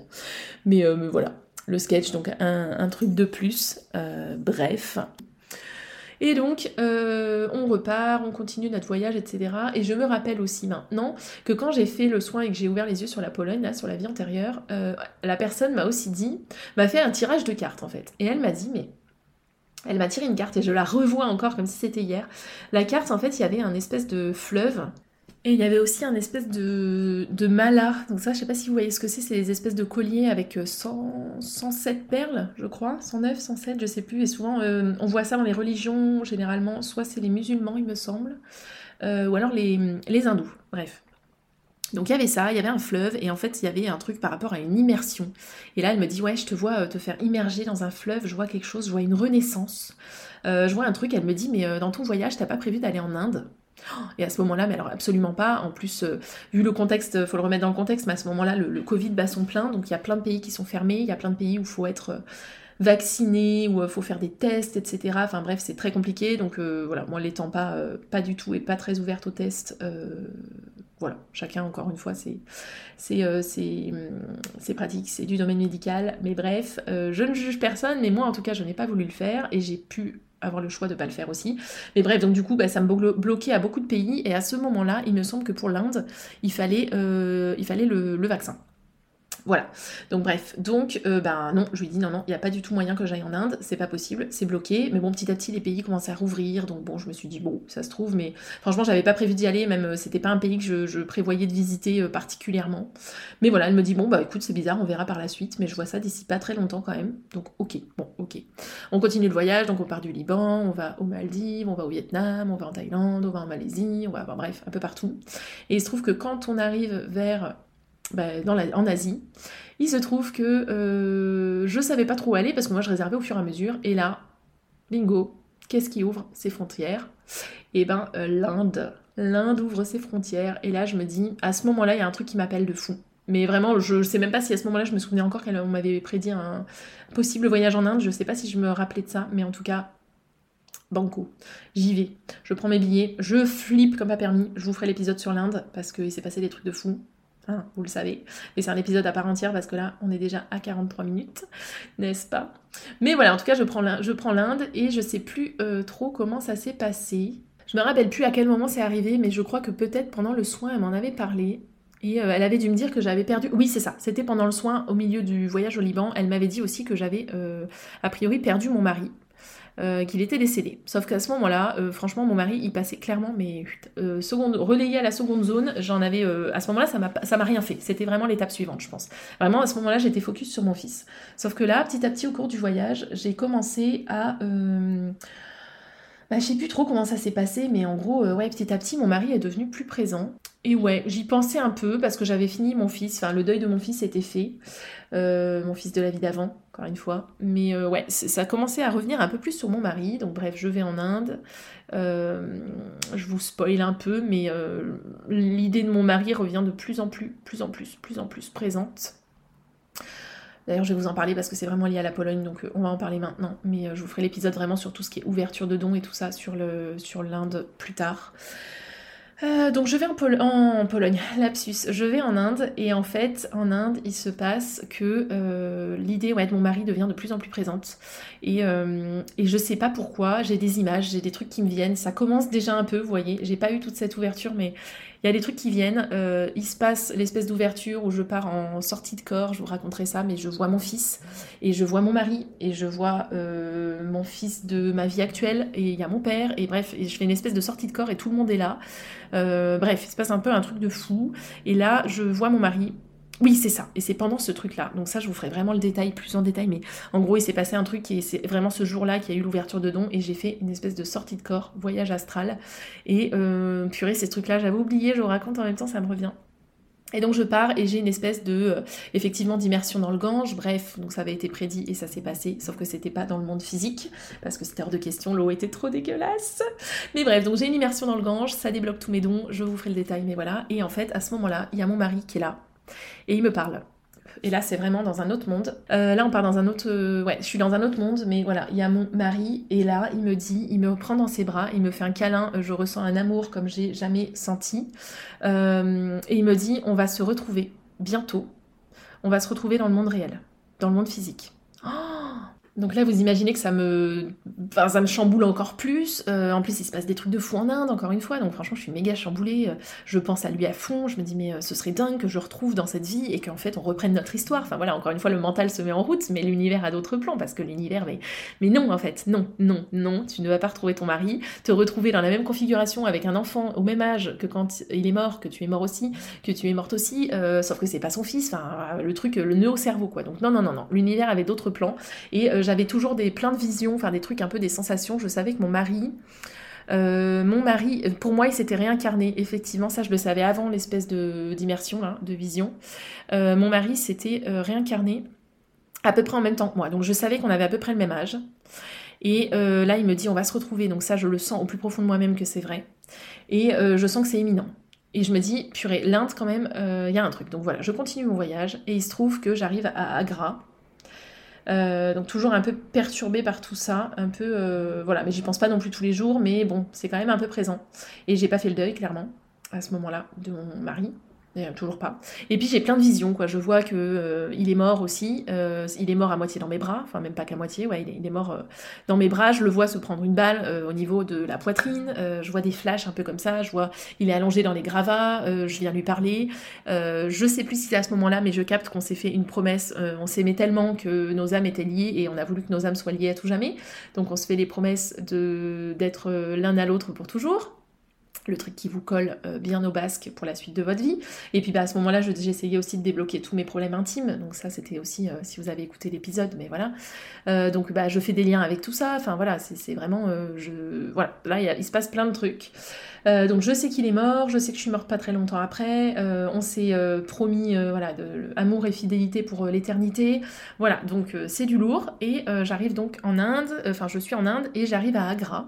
Mais, euh, voilà, le sketch, donc un, truc de plus. Euh, bref. Et donc, euh, on repart, on continue notre voyage, etc. Et je me rappelle aussi maintenant que quand j'ai fait le soin et que j'ai ouvert les yeux sur la Pologne, là, sur la vie antérieure, la personne m'a aussi dit, m'a fait un tirage de cartes en fait. Et elle m'a dit, mais elle m'a tiré une carte et je la revois encore comme si c'était hier. La carte, en fait, il y avait un espèce de fleuve. Et il y avait aussi un espèce de, de mala. Donc ça, je sais pas si vous voyez ce que c'est. C'est des espèces de colliers avec 100, euh, 107 perles, je crois. 109, 107, je sais plus. Et souvent, euh, on voit ça dans les religions, généralement. Soit c'est les musulmans, il me semble. Euh, ou alors les, les hindous. Bref. Donc il y avait ça, il y avait un fleuve, et en fait il y avait un truc par rapport à une immersion. Et là elle me dit ouais je te vois euh, te faire immerger dans un fleuve, je vois quelque chose, je vois une renaissance, euh, je vois un truc, elle me dit mais euh, dans ton voyage t'as pas prévu d'aller en Inde? Et à ce moment-là, mais alors absolument pas. En plus, vu le contexte, faut le remettre dans le contexte, mais à ce moment-là, le, le, Covid bat son plein, donc il y a plein de pays qui sont fermés, il y a plein de pays où il faut être vacciné ou il faut faire des tests, etc. Enfin bref, c'est très compliqué. Donc voilà, moi l'étant pas, pas du tout et pas très ouverte aux tests, voilà, chacun encore une fois, c'est c'est pratique, c'est du domaine médical. Mais bref, je ne juge personne, mais moi en tout cas, je n'ai pas voulu le faire et j'ai pu avoir le choix de ne pas le faire aussi. Mais bref, donc du coup, bah, ça me bloquait à beaucoup de pays. Et à ce moment-là, il me semble que pour l'Inde, euh, il fallait le vaccin. Voilà. Donc bref, donc euh, ben non, je lui dis non non, il n'y a pas du tout moyen que j'aille en Inde, c'est pas possible, c'est bloqué. Mais bon, petit à petit les pays commençaient à rouvrir, donc bon, je me suis dit bon, ça se trouve, mais franchement j'avais pas prévu d'y aller, même euh, c'était pas un pays que je, prévoyais de visiter euh, particulièrement. Mais voilà, elle me dit bon bah écoute c'est bizarre, on verra par la suite, mais je vois ça d'ici pas très longtemps quand même. Donc ok, bon ok. On continue le voyage, donc on part du Liban, on va aux Maldives, on va au Vietnam, on va en Thaïlande, on va en Malaisie, on va bref un peu partout. Et il se trouve que quand on arrive vers bah, en Asie. Il se trouve que euh, je savais pas trop où aller parce que moi je réservais au fur et à mesure. Et là, bingo, qu'est-ce qui ouvre ses frontières? Eh ben euh, l'Inde. L'Inde ouvre ses frontières. Et là, je me dis, à ce moment-là, il y a un truc qui m'appelle de fou. Mais vraiment, je sais même pas si à ce moment-là, je me souvenais encore qu'on m'avait prédit un possible voyage en Inde. Je sais pas si je me rappelais de ça, mais en tout cas, banco. J'y vais. Je prends mes billets. Je flippe comme pas permis. Je vous ferai l'épisode sur l'Inde parce qu'il s'est passé des trucs de fou. Hein, vous le savez. Mais c'est un épisode à part entière parce que là, on est déjà à 43 minutes, n'est-ce pas? Mais voilà, en tout cas, je prends l'Inde et je sais plus euh, trop comment ça s'est passé. Je me rappelle plus à quel moment c'est arrivé, mais je crois que peut-être pendant le soin, elle m'en avait parlé. Et euh, elle avait dû me dire que j'avais perdu. Oui, c'est ça. C'était pendant le soin au milieu du voyage au Liban. Elle m'avait dit aussi que j'avais euh, a priori perdu mon mari. Euh, qu'il était décédé. Sauf qu'à ce moment-là, euh, franchement, mon mari, il passait clairement, mais euh, seconde, relayé à la seconde zone, j'en avais. à ce moment-là, ça m'a, rien fait. C'était vraiment l'étape suivante, je pense. Vraiment, à ce moment-là, j'étais focus sur mon fils. Sauf que là, petit à petit, au cours du voyage, j'ai commencé à. Bah, je sais plus trop comment ça s'est passé, mais en gros, ouais, petit à petit, mon mari est devenu plus présent. Et ouais, j'y pensais un peu parce que j'avais fini mon fils, enfin le deuil de mon fils était fait, mon fils de la vie d'avant, encore une fois. Mais euh, ouais, ça a commencé à revenir un peu plus sur mon mari, donc bref, je vais en Inde. Euh, je vous spoil un peu, mais l'idée de mon mari revient de plus en plus, plus en plus, plus en plus présente. D'ailleurs, je vais vous en parler parce que c'est vraiment lié à la Pologne, donc on va en parler maintenant. Mais je vous ferai l'épisode vraiment sur tout ce qui est ouverture de dons et tout ça sur l'Inde sur plus tard. Euh, donc je vais en, Pologne, lapsus, je vais en Inde et en fait en Inde il se passe que euh, l'idée de mon mari devient de plus en plus présente. Et, euh, et je sais pas pourquoi, j'ai des images, j'ai des trucs qui me viennent, ça commence déjà un peu, vous voyez, j'ai pas eu toute cette ouverture mais il y a des trucs qui viennent. Euh, il se passe l'espèce d'ouverture où je pars en sortie de corps, je vous raconterai ça, mais je vois mon fils et je vois mon mari et je vois euh, mon fils de ma vie actuelle et il y a mon père et bref, et je fais une espèce de sortie de corps et tout le monde est là. Euh, bref, il se passe un peu un truc de fou. Et là, je vois mon mari oui, c'est ça. Et c'est pendant ce truc-là. Donc ça, je vous ferai vraiment le détail, plus en détail. Mais en gros, il s'est passé un truc et c'est vraiment ce jour-là qu'il y a eu l'ouverture de dons et j'ai fait une espèce de sortie de corps, voyage astral. Et euh, purée, ces trucs-là, j'avais oublié, je vous raconte en même temps, ça me revient. Et donc je pars et j'ai une espèce de euh, effectivement d'immersion dans le Gange. Bref, donc ça avait été prédit et ça s'est passé, sauf que c'était pas dans le monde physique parce que c'était hors de question, l'eau était trop dégueulasse. Mais bref, donc j'ai une immersion dans le Gange, ça débloque tous mes dons, je vous ferai le détail, mais voilà. Et en fait, à ce moment-là, il y a mon mari qui est là et il me parle. Et là, c'est vraiment dans un autre monde. Euh, là, on part dans un autre. Euh, ouais, je suis dans un autre monde, mais voilà, il y a mon mari, et là, il me dit, il me prend dans ses bras, il me fait un câlin, euh, je ressens un amour comme j'ai jamais senti. et il me dit, on va se retrouver bientôt. On va se retrouver dans le monde réel, dans le monde physique. Oh donc là, vous imaginez que ça me, enfin, ça me chamboule encore plus. Euh, en plus, il se passe des trucs de fou en Inde, encore une fois. Donc franchement, je suis méga chamboulée. Je pense à lui à fond. Je me dis, mais euh, ce serait dingue que je retrouve dans cette vie et qu'en fait, on reprenne notre histoire. Enfin voilà, encore une fois, le mental se met en route, mais l'univers a d'autres plans parce que l'univers, mais, mais non, en fait, non, non, non. Tu ne vas pas retrouver ton mari, te retrouver dans la même configuration avec un enfant au même âge que quand il est mort, que tu es mort aussi, que tu es morte aussi. Euh, sauf que c'est pas son fils. Enfin, le truc, le nœud au cerveau, quoi. Donc non, non, non, non. L'univers avait d'autres plans j'avais toujours des plein de visions, enfin des trucs un peu des sensations. Je savais que mon mari, euh, mon mari, pour moi, il s'était réincarné. Effectivement, ça, je le savais avant l'espèce d'immersion, de vision. Euh, mon mari s'était euh, réincarné à peu près en même temps que moi. Donc, je savais qu'on avait à peu près le même âge. Et là, il me dit, on va se retrouver. Donc ça, je le sens au plus profond de moi-même que c'est vrai. Et je sens que c'est imminent. Et je me dis, purée, l'Inde quand même, il y a un truc. Donc voilà, je continue mon voyage et il se trouve que j'arrive à Agra, donc toujours un peu perturbée par tout ça, un peu voilà, mais j'y pense pas non plus tous les jours, mais bon, c'est quand même un peu présent. Et j'ai pas fait le deuil clairement à ce moment-là de mon mari. Euh, toujours pas. Et puis j'ai plein de visions, quoi. Je vois que euh, il est mort aussi. Euh, il est mort à moitié dans mes bras, enfin même pas qu'à moitié. Ouais, il est, mort dans mes bras. Je le vois se prendre une balle au niveau de la poitrine. je vois des flashs un peu comme ça. Je vois, il est allongé dans les gravats. je viens lui parler. je sais plus si c'est à ce moment-là, mais je capte qu'on s'est fait une promesse. on s'aimait tellement que nos âmes étaient liées et on a voulu que nos âmes soient liées à tout jamais. Donc on se fait les promesses de d'être l'un à l'autre pour toujours le truc qui vous colle euh, bien au basque pour la suite de votre vie. Et puis bah, à ce moment-là, j'essayais aussi de débloquer tous mes problèmes intimes. Donc ça, c'était aussi, euh, si vous avez écouté l'épisode, mais voilà. Euh, donc bah, je fais des liens avec tout ça. Enfin voilà, c'est vraiment... Voilà, là, il se passe plein de trucs. donc je sais qu'il est mort, je sais que je suis morte pas très longtemps après. on s'est promis voilà, amour et fidélité pour l'éternité. Voilà, donc c'est du lourd. Et j'arrive donc en Inde, enfin je suis en Inde et j'arrive à Agra.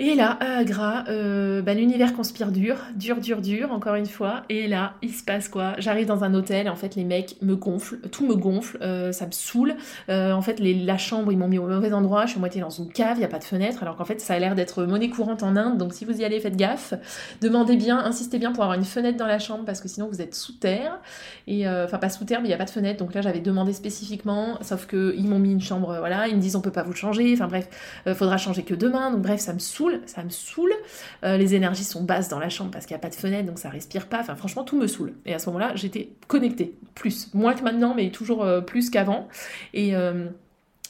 Et là, à Agra, euh, bah, l'univers conspire dur, dur, dur, dur, encore une fois. Et là, il se passe quoi? J'arrive dans un hôtel, et en fait, les mecs me gonflent, tout me gonfle, euh, ça me saoule. Euh, en fait, la chambre, ils m'ont mis au mauvais endroit, je suis moitié dans une cave, il n'y a pas de fenêtre, alors qu'en fait, ça a l'air d'être monnaie courante en Inde. Donc, si vous y allez, faites gaffe. Demandez bien, insistez bien pour avoir une fenêtre dans la chambre, parce que sinon, vous êtes sous terre. Et enfin, pas sous terre, mais il n'y a pas de fenêtre. Donc là, j'avais demandé spécifiquement, sauf qu'ils m'ont mis une chambre, voilà, ils me disent on peut pas vous changer. Enfin bref, faudra changer que demain. Donc bref, ça me saoule ça me saoule. Euh, les énergies sont basses dans la chambre parce qu'il n'y a pas de fenêtre, donc ça respire pas. Enfin, franchement, tout me saoule. Et à ce moment-là, j'étais connectée, plus, moins que maintenant, mais toujours euh, plus qu'avant. Et euh,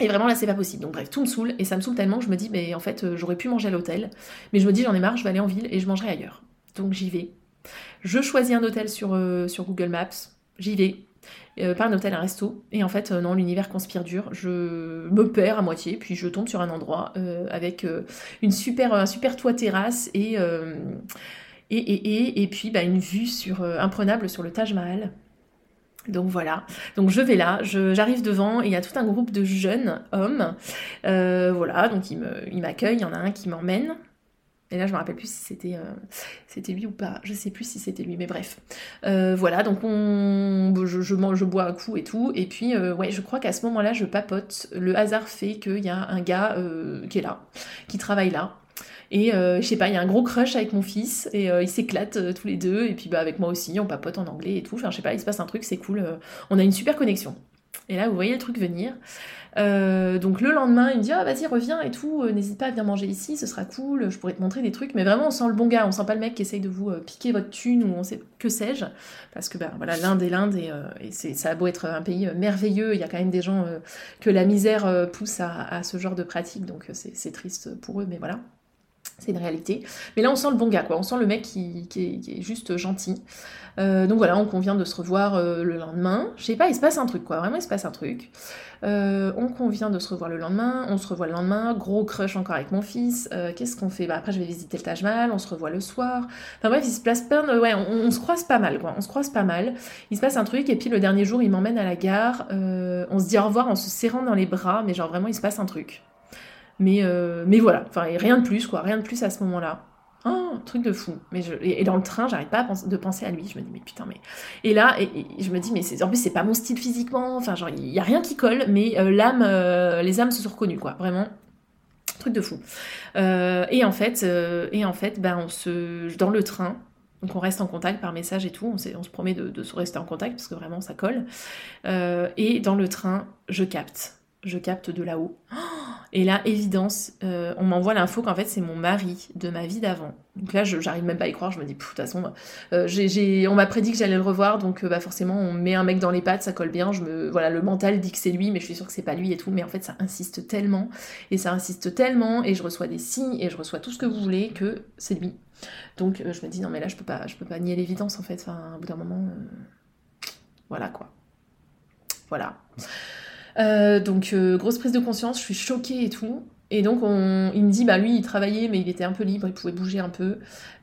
et vraiment là c'est pas possible. Donc bref, tout me saoule et ça me saoule tellement que je me dis mais en fait j'aurais pu manger à l'hôtel, mais je me dis j'en ai marre, je vais aller en ville et je mangerai ailleurs. Donc j'y vais. Je choisis un hôtel sur Google Maps, j'y vais. Euh, pas un hôtel, un resto. Et en fait, euh, non, l'univers conspire dur. Je me perds à moitié, puis je tombe sur un endroit euh, avec une super, un super toit terrasse et, et, et, et, puis bah, une vue sur, imprenable sur le Taj Mahal. Donc voilà, donc je vais là, j'arrive devant et il y a tout un groupe de jeunes hommes, voilà, donc ils m'accueillent, il y en a un qui m'emmène, et là, je me rappelle plus si c'était euh, c'était lui ou pas. Je sais plus si c'était lui, mais bref. Euh, voilà, donc on, je, je, je, bois un coup et tout. Et puis, euh, ouais, je crois qu'à ce moment-là, je papote. Le hasard fait qu'il y a un gars qui est là, qui travaille là. Et je sais pas, il y a un gros crush avec mon fils et ils s'éclatent tous les deux. Et puis bah avec moi aussi, on papote en anglais et tout. Enfin, je sais pas, il se passe un truc, c'est cool. on a une super connexion. Et là, vous voyez le truc venir. Euh, donc le lendemain, il me dit ah vas-y reviens et tout, euh, n'hésite pas à venir manger ici, ce sera cool, je pourrais te montrer des trucs. Mais vraiment on sent le bon gars, on sent pas le mec qui essaye de vous euh, piquer votre thune ou on sait que sais-je, parce que ben voilà l'Inde est l'Inde et, c'est ça a beau être un pays merveilleux, il y a quand même des gens que la misère pousse à, ce genre de pratique, donc c'est triste pour eux, mais voilà. C'est une réalité. Mais là, on sent le bon gars, quoi. On sent le mec qui, est, juste gentil. donc voilà, on convient de se revoir le lendemain. Je sais pas, il se passe un truc, quoi. Vraiment, il se passe un truc. Euh, on convient de se revoir le lendemain, on se revoit le lendemain, gros crush encore avec mon fils. Euh, qu'est-ce qu'on fait? Bah, Après, je vais visiter le Taj Mahal, on se revoit le soir. Enfin bref, il se place plein. Ouais, on, se croise pas mal, quoi. On se croise pas mal. Il se passe un truc, et puis le dernier jour, il m'emmène à la gare. Euh, on se dit au revoir en se serrant dans les bras, mais genre vraiment, il se passe un truc. Mais, mais voilà, enfin, rien de plus, quoi. Rien de plus à ce moment-là. Oh, truc de fou. Mais je, et, dans le train, j'arrête pas de penser à lui. Je me dis, mais putain, mais. Et là, et, je me dis, mais en plus, c'est pas mon style physiquement. Enfin, genre, il y a rien qui colle, mais euh, l'âme, euh, les âmes se sont reconnues, quoi. Vraiment. Truc de fou. Euh, et en fait, et en fait ben, on se, dans le train, donc on reste en contact par message et tout, on, se promet de, de, se rester en contact parce que vraiment ça colle. et dans le train, je capte. Je capte de là-haut. Et là, évidence, euh, on m'envoie l'info qu'en fait c'est mon mari de ma vie d'avant. Donc là, j'arrive même pas à y croire. Je me dis, de toute façon, euh, on m'a prédit que j'allais le revoir, donc euh, bah forcément, on met un mec dans les pattes, ça colle bien. Je me, voilà, le mental dit que c'est lui, mais je suis sûre que c'est pas lui et tout. Mais en fait, ça insiste tellement et ça insiste tellement, et je reçois des signes et je reçois tout ce que vous voulez que c'est lui. Donc je me dis non mais là, je peux pas, je peux pas nier l'évidence en fait. Enfin, au bout d'un moment, voilà quoi. Voilà. Euh, donc euh, grosse prise de conscience, je suis choquée et tout. Et donc on, il me dit, bah lui il travaillait mais il était un peu libre, il pouvait bouger un peu.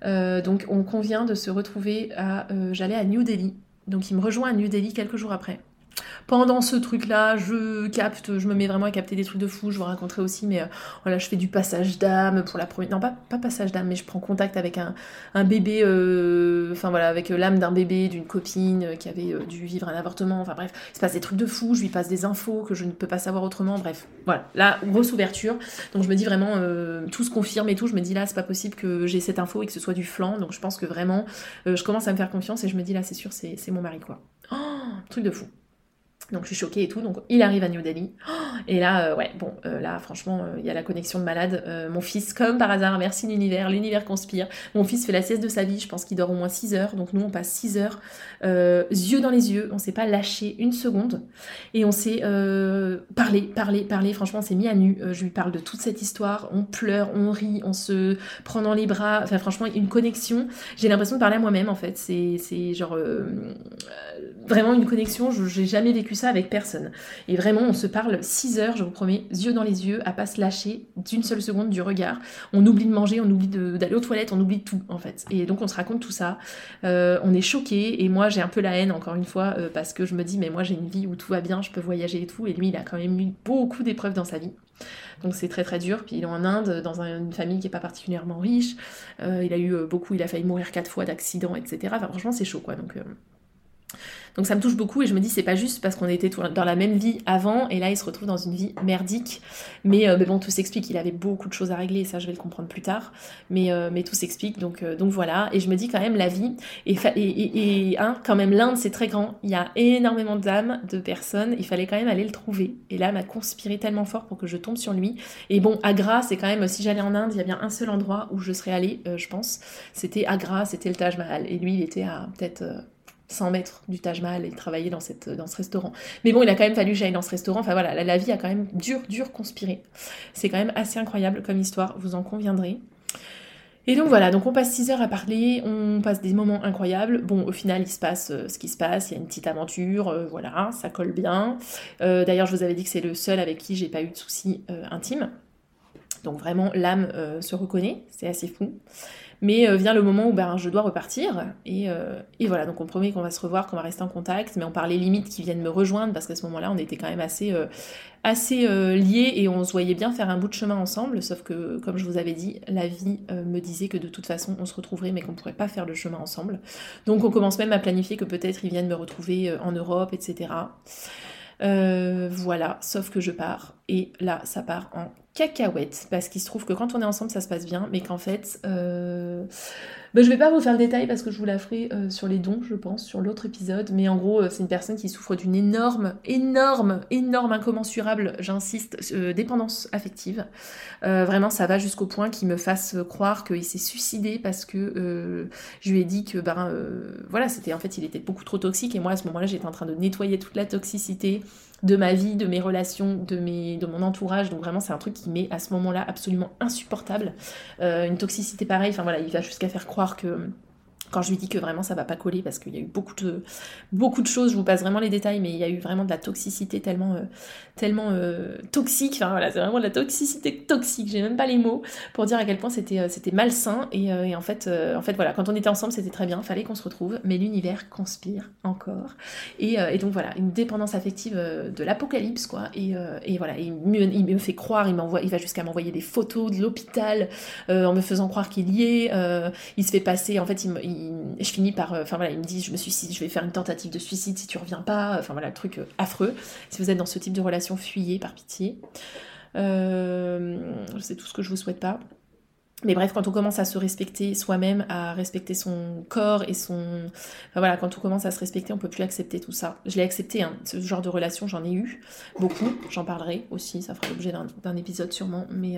Euh, donc on convient de se retrouver à, j'allais à New Delhi. Donc il me rejoint à New Delhi quelques jours après. Pendant ce truc-là, je capte, je me mets vraiment à capter des trucs de fou. Je vous raconterai aussi, mais euh, voilà, je fais du passage d'âme pour la première. Non, pas, pas passage d'âme, mais je prends contact avec un, bébé, euh, enfin voilà, avec l'âme d'un bébé, d'une copine euh, qui avait dû vivre un avortement. Enfin bref, il se passe des trucs de fou. Je lui passe des infos que je ne peux pas savoir autrement. Bref, voilà, là, grosse ouverture. Donc je me dis vraiment, tout se confirme et tout. Je me dis là, c'est pas possible que j'ai cette info et que ce soit du flanc. Donc je pense que vraiment, je commence à me faire confiance et je me dis là, c'est sûr, c'est mon mari quoi. Oh, truc de fou. Donc je suis choquée et tout. Donc il arrive à New Delhi. Et là, euh, ouais, bon, euh, là, franchement, euh, il y a la connexion de malade. mon fils, comme par hasard, merci l'univers, l'univers conspire. Mon fils fait la sieste de sa vie. Je pense qu'il dort au moins 6 heures. Donc nous, on passe 6 heures, yeux dans les yeux. On s'est pas lâché une seconde. Et on s'est parlé, parlé, parlé. Franchement, on s'est mis à nu. je lui parle de toute cette histoire. On pleure, on rit, on se prend dans les bras. Enfin, franchement, une connexion. J'ai l'impression de parler à moi-même, en fait. C'est genre vraiment une connexion. Je n'ai jamais vécu ça avec personne. Et vraiment, on se parle 6 heures, je vous promets, yeux dans les yeux, à pas se lâcher d'une seule seconde du regard. On oublie de manger, on oublie d'aller aux toilettes, on oublie tout en fait. Et donc on se raconte tout ça. Euh, on est choqué et moi j'ai un peu la haine encore une fois euh, parce que je me dis mais moi j'ai une vie où tout va bien, je peux voyager et tout. Et lui il a quand même eu beaucoup d'épreuves dans sa vie. Donc c'est très très dur. Puis il est en Inde, dans une famille qui n'est pas particulièrement riche. Euh, il a eu beaucoup, il a failli mourir quatre fois d'accidents, etc. Enfin franchement c'est chaud quoi. Donc donc ça me touche beaucoup et je me dis c'est pas juste parce qu'on était dans la même vie avant et là il se retrouve dans une vie merdique. Mais, euh, bon, tout s'explique, il avait beaucoup de choses à régler et ça je vais le comprendre plus tard. Mais, euh, mais tout s'explique donc, euh, donc voilà. Et je me dis quand même la vie et, hein, quand même l'Inde c'est très grand, il y a énormément d'âmes, de personnes, il fallait quand même aller le trouver. Et là m'a conspiré tellement fort pour que je tombe sur lui. Et bon, Agra c'est quand même, si j'allais en Inde, il y a bien un seul endroit où je serais allée, je pense. C'était Agra, c'était le Taj Mahal. Et lui il était à peut-être 100 mètres du Taj Mahal et travailler dans, cette, dans ce restaurant. Mais bon, il a quand même fallu que j'aille dans ce restaurant. Enfin voilà, la, vie a quand même dur, dur conspiré. C'est quand même assez incroyable comme histoire, vous en conviendrez. Et donc voilà, donc on passe 6 heures à parler, on passe des moments incroyables. Bon, au final, il se passe euh, ce qui se passe, il y a une petite aventure, euh, voilà, ça colle bien. Euh, d'ailleurs, je vous avais dit que c'est le seul avec qui j'ai pas eu de soucis intimes. Donc vraiment, l'âme se reconnaît, c'est assez fou. Mais euh, vient le moment où ben, je dois repartir. Euh, et, voilà, donc on promet qu'on va se revoir, qu'on va rester en contact. Mais on parlait limite qu'ils viennent me rejoindre parce qu'à ce moment-là, on était quand même assez, euh, assez liés et on se voyait bien faire un bout de chemin ensemble. Sauf que, comme je vous avais dit, la vie me disait que de toute façon, on se retrouverait mais qu'on ne pourrait pas faire le chemin ensemble. Donc on commence même à planifier que peut-être ils viennent me retrouver en Europe, etc. voilà, sauf que je pars. Et là, ça part en cacahuète, parce qu'il se trouve que quand on est ensemble, ça se passe bien, mais qu'en fait, euh... ben, je vais pas vous faire le détail parce que je vous la ferai euh, sur les dons, je pense, sur l'autre épisode, mais en gros, euh, c'est une personne qui souffre d'une énorme, énorme, énorme, incommensurable, j'insiste, dépendance affective. vraiment, ça va jusqu'au point qu'il me fasse croire qu'il s'est suicidé parce que je lui ai dit que, ben, voilà, c'était en fait, il était beaucoup trop toxique, et moi, à ce moment-là, j'étais en train de nettoyer toute la toxicité de ma vie, de mes relations, de, mes, de mon entourage. Donc vraiment, c'est un truc qui m'est à ce moment-là absolument insupportable. Euh, une toxicité pareille, enfin voilà, il va jusqu'à faire croire que quand je lui dis que vraiment ça va pas coller parce qu'il y a eu beaucoup de, beaucoup de choses, je vous passe vraiment les détails, mais il y a eu vraiment de la toxicité tellement, euh, tellement euh, toxique, enfin voilà, c'est vraiment de la toxicité toxique, j'ai même pas les mots pour dire à quel point c'était, euh, c'était malsain, et, en, fait, en fait voilà, quand on était ensemble c'était très bien, fallait qu'on se retrouve, mais l'univers conspire encore, et, donc voilà, une dépendance affective de l'apocalypse quoi, et, voilà, il me, il fait croire, il, m'envoie, il va jusqu'à m'envoyer des photos de l'hôpital en me faisant croire qu'il y est, il se fait passer, en fait il je finis par, euh, enfin voilà, il me dit, je me je vais faire une tentative de suicide si tu reviens pas, enfin voilà, le truc euh, affreux. Si vous êtes dans ce type de relation, fuyez par pitié. Euh, c'est tout ce que je vous souhaite pas. Mais bref, quand on commence à se respecter soi-même, à respecter son corps et son... Enfin voilà, quand on commence à se respecter, on peut plus accepter tout ça. Je l'ai accepté, hein. ce genre de relation, j'en ai eu beaucoup. J'en parlerai aussi, ça fera l'objet d'un épisode sûrement. Mais,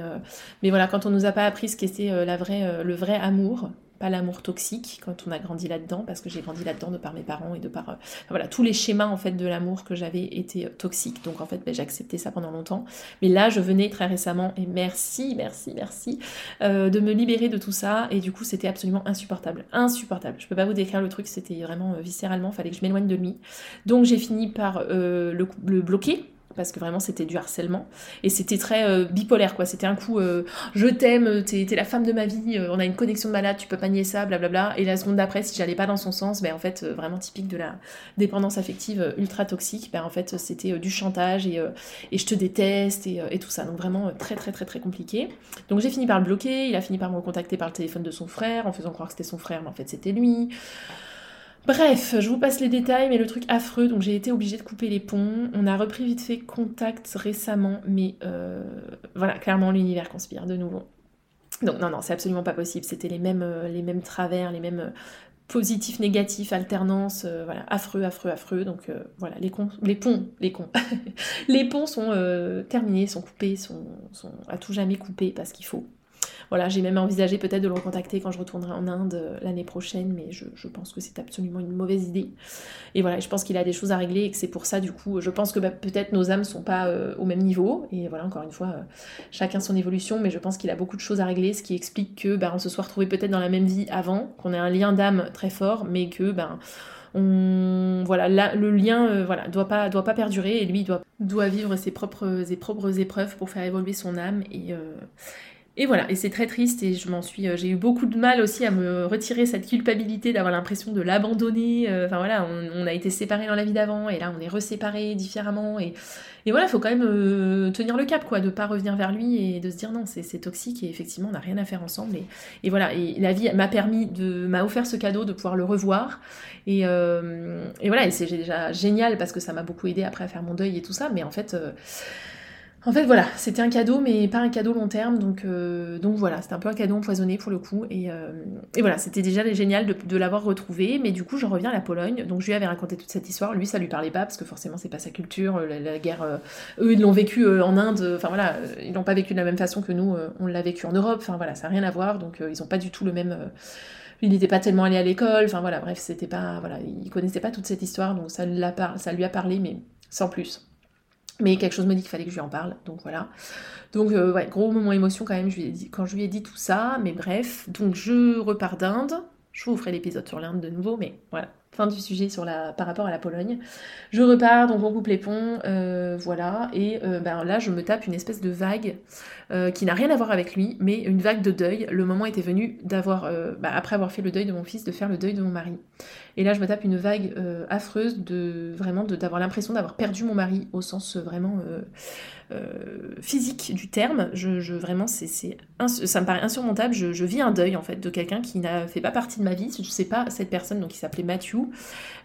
mais voilà, quand on nous a pas appris ce qu'était la vraie, le vrai amour, l'amour toxique quand on a grandi là-dedans, parce que j'ai grandi là-dedans de par mes parents et de par... Euh, voilà, tous les schémas en fait de l'amour que j'avais étaient euh, toxiques, donc en fait ben, j'ai accepté ça pendant longtemps. Mais là, je venais très récemment, et merci, merci, merci, euh, de me libérer de tout ça, et du coup c'était absolument insupportable. Insupportable. Je peux pas vous décrire le truc, c'était vraiment viscéralement, fallait que je m'éloigne de lui. Donc j'ai fini par le bloquer parce que vraiment c'était du harcèlement. Et c'était très euh, bipolaire quoi. C'était un coup euh, je t'aime t'es es la femme de ma vie on a une connexion de malade tu peux pas nier ça blablabla et la seconde d'après si j'allais pas dans son sens ben en fait vraiment typique de la dépendance affective ultra toxique ben en fait c'était du chantage et, et, je te déteste et, et, tout ça. Donc vraiment très très très très compliqué. Donc j'ai fini par le bloquer. Il a fini par me contacter par le téléphone de son frère en faisant croire que c'était son frère mais en fait c'était lui Bref, je vous passe les détails, mais le truc affreux, donc j'ai été obligée de couper les ponts. On a repris vite fait contact récemment, mais euh, voilà, clairement l'univers conspire de nouveau. Donc non, non, c'est absolument pas possible. C'était les mêmes, euh, les mêmes travers, les mêmes euh, positifs, négatifs, alternance, voilà, affreux, affreux, affreux. Donc voilà, les, cons, les ponts, les ponts sont terminés, sont coupés, sont à tout jamais coupés parce qu'il faut. Voilà, j'ai même envisagé peut-être de le recontacter quand je retournerai en Inde euh, l'année prochaine, mais je, pense que c'est absolument une mauvaise idée. Et voilà, je pense qu'il a des choses à régler et que c'est pour ça, du coup, je pense que bah, peut-être nos âmes sont pas euh, au même niveau. Et voilà, encore une fois, euh, chacun son évolution, mais je pense qu'il a beaucoup de choses à régler, ce qui explique que bah, on se soit retrouvé peut-être dans la même vie avant, qu'on ait un lien d'âme très fort, mais que ben on, voilà, le lien voilà, doit, pas, doit pas perdurer et lui doit, doit vivre ses propres, ses propres épreuves pour faire évoluer son âme et, et voilà, et c'est très triste et je m'en suis, euh, j'ai eu beaucoup de mal aussi à me retirer cette culpabilité d'avoir l'impression de l'abandonner. Euh, enfin voilà, on, a été séparés dans la vie d'avant et là on est reséparés différemment et, et voilà, il faut quand même euh, tenir le cap quoi, de pas revenir vers lui et de se dire non, c'est toxique et effectivement on n'a rien à faire ensemble et, et voilà, et la vie m'a permis de, m'a offert ce cadeau de pouvoir le revoir et, et voilà, et c'est déjà génial parce que ça m'a beaucoup aidé après à faire mon deuil et tout ça, mais en fait en fait, voilà, c'était un cadeau, mais pas un cadeau long terme, donc, euh, donc voilà, c'était un peu un cadeau empoisonné pour le coup, et, euh, voilà, c'était déjà génial de, l'avoir retrouvé, mais du coup, je reviens à la Pologne, donc je lui avais raconté toute cette histoire, lui, ça lui parlait pas, parce que forcément, c'est pas sa culture, la, guerre, euh, eux, ils l'ont vécu en Inde, enfin voilà, ils l'ont pas vécu de la même façon que nous, on l'a vécu en Europe, enfin voilà, ça n'a rien à voir, donc ils ont pas du tout le même il n'était pas tellement allé à l'école, enfin voilà, bref, c'était pas, voilà, il connaissait pas toute cette histoire, donc ça lui a parlé, mais sans plus. Mais quelque chose me dit qu'il fallait que je lui en parle, donc voilà. Donc euh, ouais, gros moment émotion quand même je lui ai dit, quand je lui ai dit tout ça, mais bref, donc je repars d'Inde. Je vous ferai l'épisode sur l'Inde de nouveau, mais voilà, fin du sujet sur la, par rapport à la Pologne. Je repars, donc on coupe les ponts, euh, voilà, et euh, ben là je me tape une espèce de vague qui n'a rien à voir avec lui, mais une vague de deuil. Le moment était venu d'avoir, bah, après avoir fait le deuil de mon fils, de faire le deuil de mon mari. Et là, je me tape une vague euh, affreuse de vraiment d'avoir l'impression d'avoir perdu mon mari au sens euh, vraiment euh, physique du terme. Je, vraiment, c'est ça me paraît insurmontable. Je, vis un deuil en fait de quelqu'un qui n'a fait pas partie de ma vie. Je sais pas cette personne, donc il s'appelait Matthew.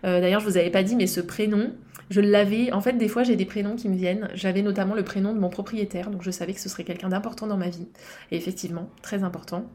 D'ailleurs, je vous avais pas dit, mais ce prénom, je l'avais. En fait, des fois, j'ai des prénoms qui me viennent. J'avais notamment le prénom de mon propriétaire, donc je savais que ce serait quelqu'un d'important dans ma vie. Et effectivement, très important.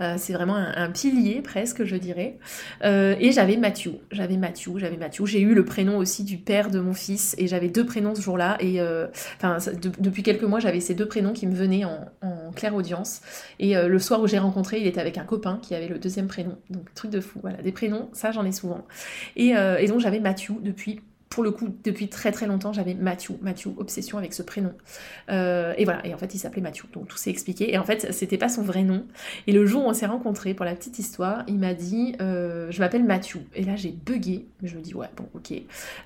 Euh, c'est vraiment un, pilier presque, je dirais. Euh, et j'avais Mathieu. J'avais Mathieu, j'avais Mathieu. J'ai eu le prénom aussi du père de mon fils et j'avais deux prénoms ce jour-là. Et euh, enfin, depuis quelques mois, j'avais ces deux prénoms qui me venaient en, claire audience. Et le soir où j'ai rencontré, il était avec un copain qui avait le deuxième prénom. Donc truc de fou. Voilà, des prénoms, ça j'en ai souvent. Et, et donc j'avais Mathieu depuis pour le coup, depuis très très longtemps, j'avais Mathieu, Mathieu, obsession avec ce prénom. Euh, et voilà, et en fait, il s'appelait Mathieu, donc tout s'est expliqué. Et en fait, c'était pas son vrai nom. Et le jour où on s'est rencontrés, pour la petite histoire, il m'a dit euh, Je m'appelle Mathieu. Et là, j'ai bugué. Je me dis Ouais, bon, ok.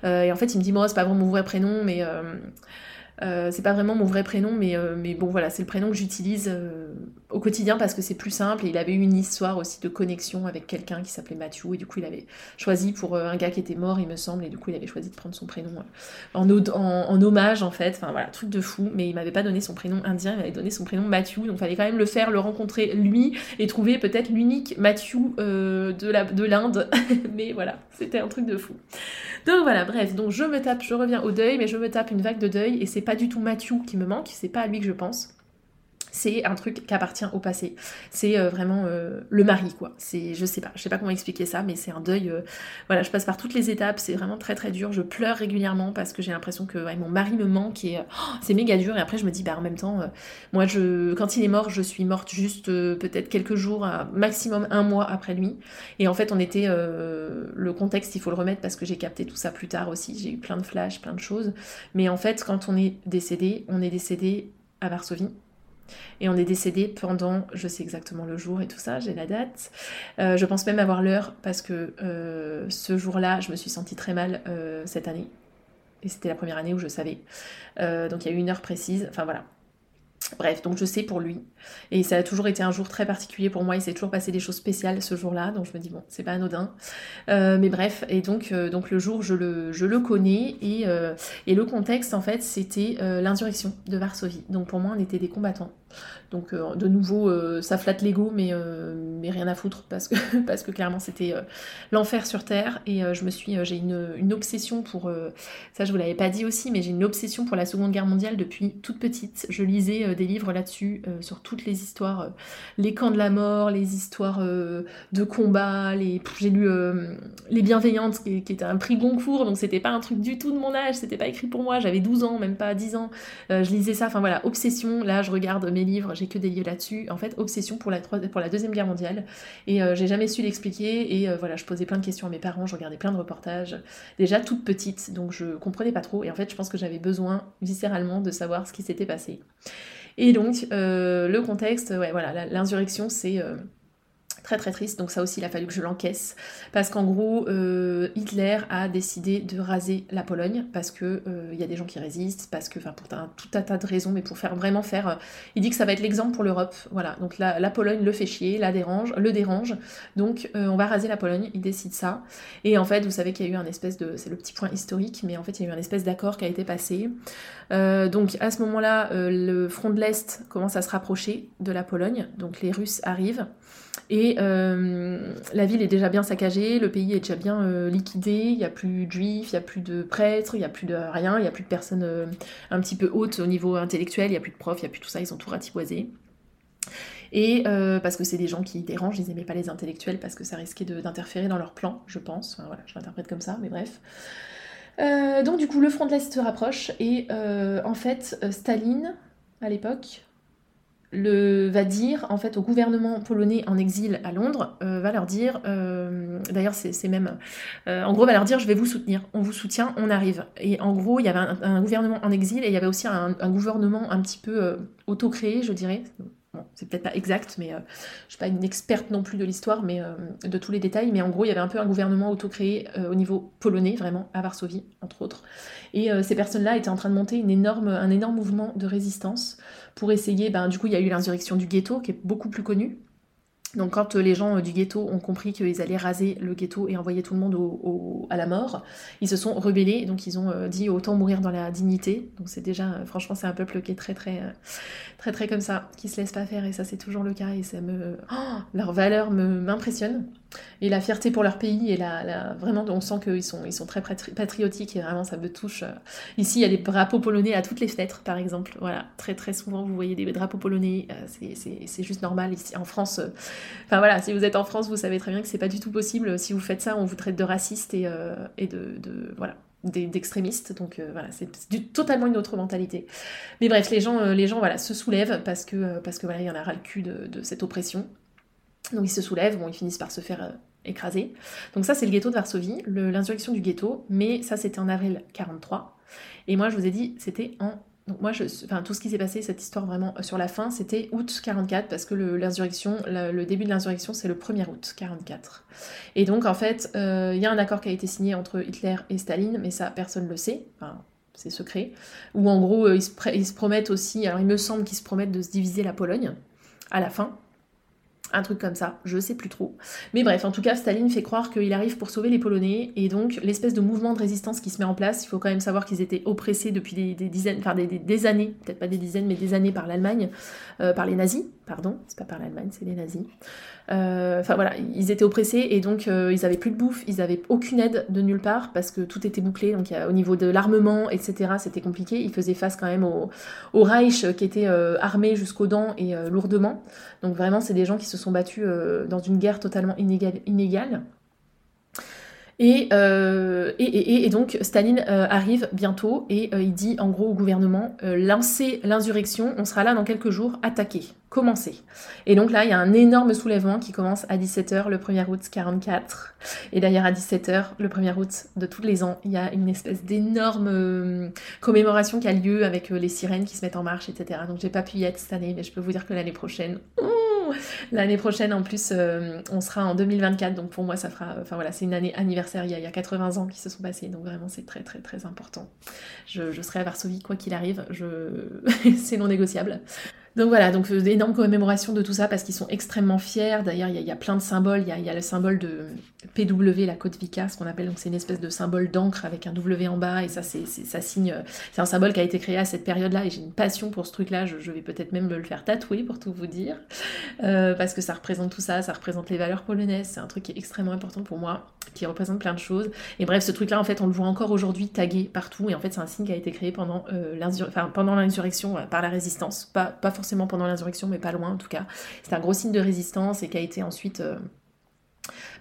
Euh, et en fait, il me dit Moi, c'est pas vraiment mon vrai prénom, mais. C'est pas vraiment mon vrai prénom, mais, mais bon voilà, c'est le prénom que j'utilise au quotidien parce que c'est plus simple. Et il avait eu une histoire aussi de connexion avec quelqu'un qui s'appelait Mathieu, et du coup il avait choisi pour un gars qui était mort, il me semble, et du coup il avait choisi de prendre son prénom en, en, hommage en fait. Enfin voilà, truc de fou, mais il m'avait pas donné son prénom indien, il m'avait donné son prénom Mathieu, donc fallait quand même le faire, le rencontrer lui et trouver peut-être l'unique Mathieu de l'Inde. mais voilà, c'était un truc de fou. Donc voilà, bref, donc je me tape, je reviens au deuil, mais je me tape une vague de deuil. Et c'est pas du tout Mathieu qui me manque, c'est pas à lui que je pense c'est un truc qui appartient au passé. C'est euh, vraiment euh, le mari, quoi. C'est, je sais pas, je sais pas comment expliquer ça, mais c'est un deuil. Euh, voilà, je passe par toutes les étapes, c'est vraiment très très dur. Je pleure régulièrement parce que j'ai l'impression que mon mari me manque et oh, c'est méga dur. Et après, je me dis, bah en même temps, moi, je, quand il est mort, je suis morte juste peut-être quelques jours, maximum un mois après lui. Et en fait, on était le contexte, il faut le remettre parce que j'ai capté tout ça plus tard aussi. J'ai eu plein de flashs, plein de choses. Mais en fait, quand on est décédé, on est décédé à Varsovie et on est décédé pendant, je sais exactement le jour et tout ça, j'ai la date. Euh, je pense même avoir l'heure parce que euh, ce jour-là, je me suis sentie très mal euh, cette année. Et c'était la première année où je savais. donc il y a eu une heure précise. Enfin voilà. Bref, donc je sais pour lui. Et ça a toujours été un jour très particulier pour moi. Il s'est toujours passé des choses spéciales ce jour-là. Donc je me dis, bon, c'est pas anodin. Euh, mais bref, et donc, euh, donc le jour, je le, je le connais. Et, euh, et le contexte, en fait, c'était l'insurrection de Varsovie. Donc pour moi, on était des combattants. Donc euh, de nouveau, euh, ça flatte l'ego, mais, euh, mais rien à foutre parce que, clairement c'était l'enfer sur terre. Et je me suis, j'ai une, une, obsession pour, ça je vous l'avais pas dit aussi, mais j'ai une obsession pour la Seconde Guerre mondiale depuis toute petite. Je lisais des livres là-dessus sur toutes les histoires, les camps de la mort, les histoires de combat, les, j'ai lu les Bienveillantes qui, qui, était un prix Goncourt, donc c'était pas un truc du tout de mon âge, c'était pas écrit pour moi. J'avais 12 ans, même pas 10 ans. je lisais ça. Enfin voilà, obsession. Là, je regarde mes livres j'ai que des livres là-dessus. En fait, obsession pour la, pour la Deuxième Guerre mondiale. Et euh, j'ai jamais su l'expliquer. Et euh, voilà, je posais plein de questions à mes parents, je regardais plein de reportages. Déjà toute petite, donc je comprenais pas trop. Et en fait, je pense que j'avais besoin viscéralement de savoir ce qui s'était passé. Et donc, euh, le contexte, ouais, voilà, l'insurrection, c'est Très très triste, donc ça aussi il a fallu que je l'encaisse, parce qu'en gros euh, Hitler a décidé de raser la Pologne, parce que euh, il y a des gens qui résistent, parce que, enfin pour un, tout un tas de raisons, mais pour faire vraiment faire, euh, il dit que ça va être l'exemple pour l'Europe, voilà, donc la, la, Pologne le fait chier, la dérange, le dérange, donc on va raser la Pologne, il décide ça, et en fait vous savez qu'il y a eu un espèce de, c'est le petit point historique, mais en fait il y a eu un espèce d'accord qui a été passé, donc à ce moment-là le front de l'Est commence à se rapprocher de la Pologne, donc les Russes arrivent, et euh, la ville est déjà bien saccagée, le pays est déjà bien euh, liquidé, il n'y a plus de juifs, il n'y a plus de prêtres, il n'y a plus de rien, il n'y a plus de personnes euh, un petit peu hautes au niveau intellectuel, il n'y a plus de profs, il n'y a plus tout ça, ils ont tout ratiboisé. Et parce que c'est des gens qui dérangent, ils n'aimaient pas les intellectuels parce que ça risquait d'interférer dans leur plan, je pense. Enfin voilà, je l'interprète comme ça, mais bref. donc du coup, le front de l'Est se rapproche et en fait, Staline, à l'époque, le, va dire en fait au gouvernement polonais en exil à Londres, euh, va leur dire, euh, d'ailleurs c'est même, euh, en gros va leur dire je vais vous soutenir, on vous soutient, on arrive. Et en gros il y avait un, gouvernement en exil et il y avait aussi un, un gouvernement un petit peu auto-créé je dirais, Bon, c'est peut-être pas exact, mais euh, je suis pas une experte non plus de l'histoire, mais euh, de tous les détails. Mais en gros, il y avait un peu un gouvernement auto-créé euh, au niveau polonais, vraiment, à Varsovie, entre autres. Et ces personnes-là étaient en train de monter un énorme mouvement de résistance pour essayer. Ben, du coup, il y a eu l'insurrection du ghetto, qui est beaucoup plus connue. Donc quand les gens du ghetto ont compris qu'ils allaient raser le ghetto et envoyer tout le monde à la mort, ils se sont rebellés, donc ils ont dit autant mourir dans la dignité. Donc c'est déjà, franchement, c'est un peuple qui est très très très très comme ça, qui se laissent pas faire. Et ça c'est toujours le cas. Et ça me, oh, leur valeur me m'impressionne et la fierté pour leur pays et la, vraiment on sent qu'ils sont ils sont très patriotiques et vraiment ça me touche. Ici il y a des drapeaux polonais à toutes les fenêtres par exemple, voilà très très souvent vous voyez des drapeaux polonais, euh, c'est juste normal ici en France. Euh, enfin voilà si vous êtes en France vous savez très bien que c'est pas du tout possible si vous faites ça on vous traite de raciste et, euh, et de, de voilà d'extrémistes. Donc euh, c'est totalement une autre mentalité. Mais bref, les gens, euh, les gens voilà, se soulèvent parce que, euh, parce que y en a ras le cul de, cette oppression. Donc ils se soulèvent, bon, ils finissent par se faire écraser. Donc ça, c'est le ghetto de Varsovie, l'insurrection du ghetto, mais ça, c'était en avril 43. Et moi, je vous ai dit, c'était en donc moi, je, enfin, tout ce qui s'est passé, cette histoire vraiment euh, sur la fin, c'était août 44, parce que l'insurrection, le, début de l'insurrection, c'est le 1er août 44. Et donc, en fait, euh, il y a un accord qui a été signé entre Hitler et Staline, mais ça, personne ne le sait. Enfin, c'est secret. Où en gros, euh, se, ils se promettent aussi, alors il me semble qu'ils se promettent de se diviser la Pologne à la fin. Un truc comme ça, je sais plus trop. Mais bref, en tout cas, Staline fait croire qu'il arrive pour sauver les Polonais, et donc l'espèce de mouvement de résistance qui se met en place, il faut quand même savoir qu'ils étaient oppressés depuis des, dizaines, enfin des, années, peut-être pas des dizaines, mais des années par l'Allemagne, euh, par les nazis, pardon, c'est pas par l'Allemagne, c'est les nazis. Euh, enfin voilà, ils étaient oppressés et donc euh, ils avaient plus de bouffe, ils avaient aucune aide de nulle part parce que tout était bouclé. Donc au niveau de l'armement, etc., c'était compliqué. Ils faisaient face quand même au, Reich qui était euh, armé jusqu'aux dents et lourdement. Donc vraiment, c'est des gens qui se sont battus dans une guerre totalement inégale. Euh, et, donc Staline euh, arrive bientôt et euh, il dit en gros au gouvernement lancez l'insurrection, on sera là dans quelques jours, attaquez, commencez. Et donc là il y a un énorme soulèvement qui commence à 17h le 1er août 44. Et d'ailleurs à 17h le 1er août de tous les ans, il y a une espèce d'énorme commémoration qui a lieu avec les sirènes qui se mettent en marche, etc. Donc j'ai pas pu y être cette année, mais je peux vous dire que l'année prochaine, L'année prochaine, en plus, euh, on sera en 2024, donc pour moi, ça fera. Voilà, c'est une année anniversaire. Il y, a, il y, a, 80 ans qui se sont passés, donc vraiment, c'est très, très, très important. Je, serai à Varsovie, quoi qu'il arrive. C'est non négociable. Donc voilà, donc euh, d'énormes commémorations de tout ça parce qu'ils sont extrêmement fiers. D'ailleurs, il y, a plein de symboles. Il y, a, le symbole de PW, la côte Vika, ce qu'on appelle, donc c'est une espèce de symbole d'encre avec un W en bas. Et ça, c'est ça signe. C'est un symbole qui a été créé à cette période-là. Et j'ai une passion pour ce truc-là. Je, vais peut-être même me le faire tatouer pour tout vous dire. Euh, parce que ça représente tout ça. Ça représente les valeurs polonaises. C'est un truc qui est extrêmement important pour moi, qui représente plein de choses. Et bref, ce truc-là, en fait, on le voit encore aujourd'hui tagué partout. Et en fait, c'est un signe qui a été créé pendant euh, l'insurrection par la résistance. Pas, pas forcément pendant l'insurrection, mais pas loin en tout cas. C'est un gros signe de résistance et qui a été ensuite euh,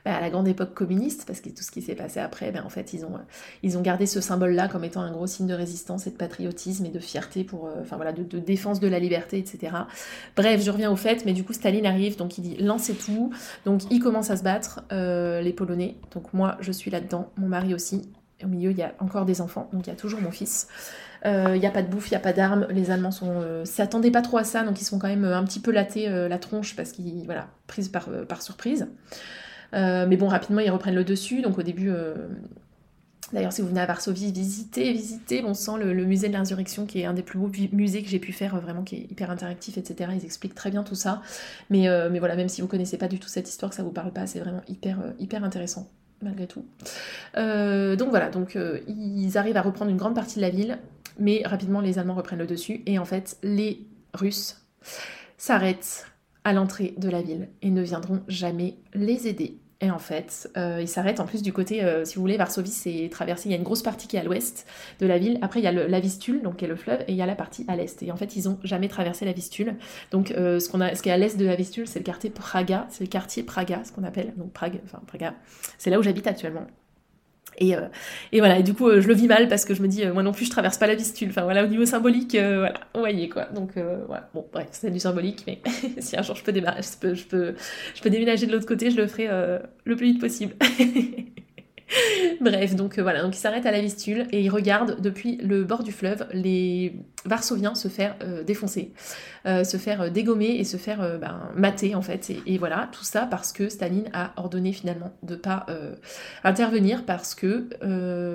bah, à la grande époque communiste, parce que tout ce qui s'est passé après, ben, en fait, ils ont, euh, ils ont gardé ce symbole-là comme étant un gros signe de résistance et de patriotisme et de fierté pour, euh, enfin voilà, de, défense de la liberté, etc. Bref, je reviens au fait, mais du coup, Staline arrive, donc il dit lancez tout, donc il commence à se battre, les Polonais, donc moi, je suis là-dedans, mon mari aussi, au milieu, il y a encore des enfants, donc il y a toujours mon fils. Il euh, n'y a pas de bouffe, il n'y a pas d'armes. Les Allemands euh, s'attendaient pas trop à ça, donc ils sont quand même euh, un petit peu latés la tronche parce qu'ils voilà prise par surprise. Mais bon, rapidement ils reprennent le dessus. Donc au début, d'ailleurs si vous venez à Varsovie, visitez, visitez bon sang le, musée de l'insurrection qui est un des plus beaux musées que j'ai pu faire, vraiment qui est hyper interactif, etc. Ils expliquent très bien tout ça. Mais, mais voilà, même si vous connaissez pas du tout cette histoire, que ça vous parle pas, c'est vraiment hyper hyper intéressant malgré tout. donc voilà, donc ils arrivent à reprendre une grande partie de la ville mais rapidement les Allemands reprennent le dessus et en fait les Russes s'arrêtent à l'entrée de la ville et ne viendront jamais les aider. Et en fait, euh, ils s'arrêtent en plus du côté, euh, si vous voulez, Varsovie, c'est traversé, il y a une grosse partie qui est à l'ouest de la ville, après il y a la Vistule, donc qui est le fleuve, et il y a la partie à l'est. Et en fait, ils ont jamais traversé la Vistule. Donc euh, ce, qu'on a, ce qui est à l'est de la Vistule, c'est le quartier Praga, c'est le quartier Praga, ce qu'on appelle, donc Prague, enfin Praga, c'est là où j'habite actuellement. Euh, et, voilà, et du coup, euh, je le vis mal parce que je me dis, euh, moi non plus, je traverse pas la vistule. Enfin voilà, au niveau symbolique, voilà, vous voyez quoi. Donc voilà, bon, bref, c'est du symbolique, mais si un jour je peux, je peux, je peux, je peux déménager de l'autre côté, je le ferai le plus vite possible. Bref, donc voilà, donc il s'arrête à la Vistule et il regarde depuis le bord du fleuve les Varsoviens se faire défoncer, se faire dégommer et se faire ben, mater en fait. Et, voilà, tout ça parce que Staline a ordonné finalement de pas intervenir parce que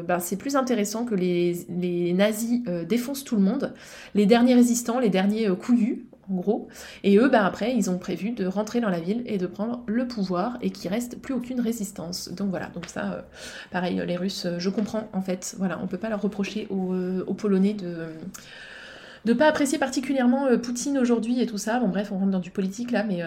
ben, c'est plus intéressant que les, les nazis défoncent tout le monde. Les derniers résistants, les derniers couillus, en gros. Et eux, bah, après, ils ont prévu de rentrer dans la ville et de prendre le pouvoir et qu'il reste plus aucune résistance. Donc voilà, donc ça, euh, pareil, les Russes, euh, je comprends en fait. Voilà, on peut pas leur reprocher aux, euh, Polonais de de pas apprécier particulièrement Poutine aujourd'hui et tout ça. Bon bref, on rentre dans du politique là, mais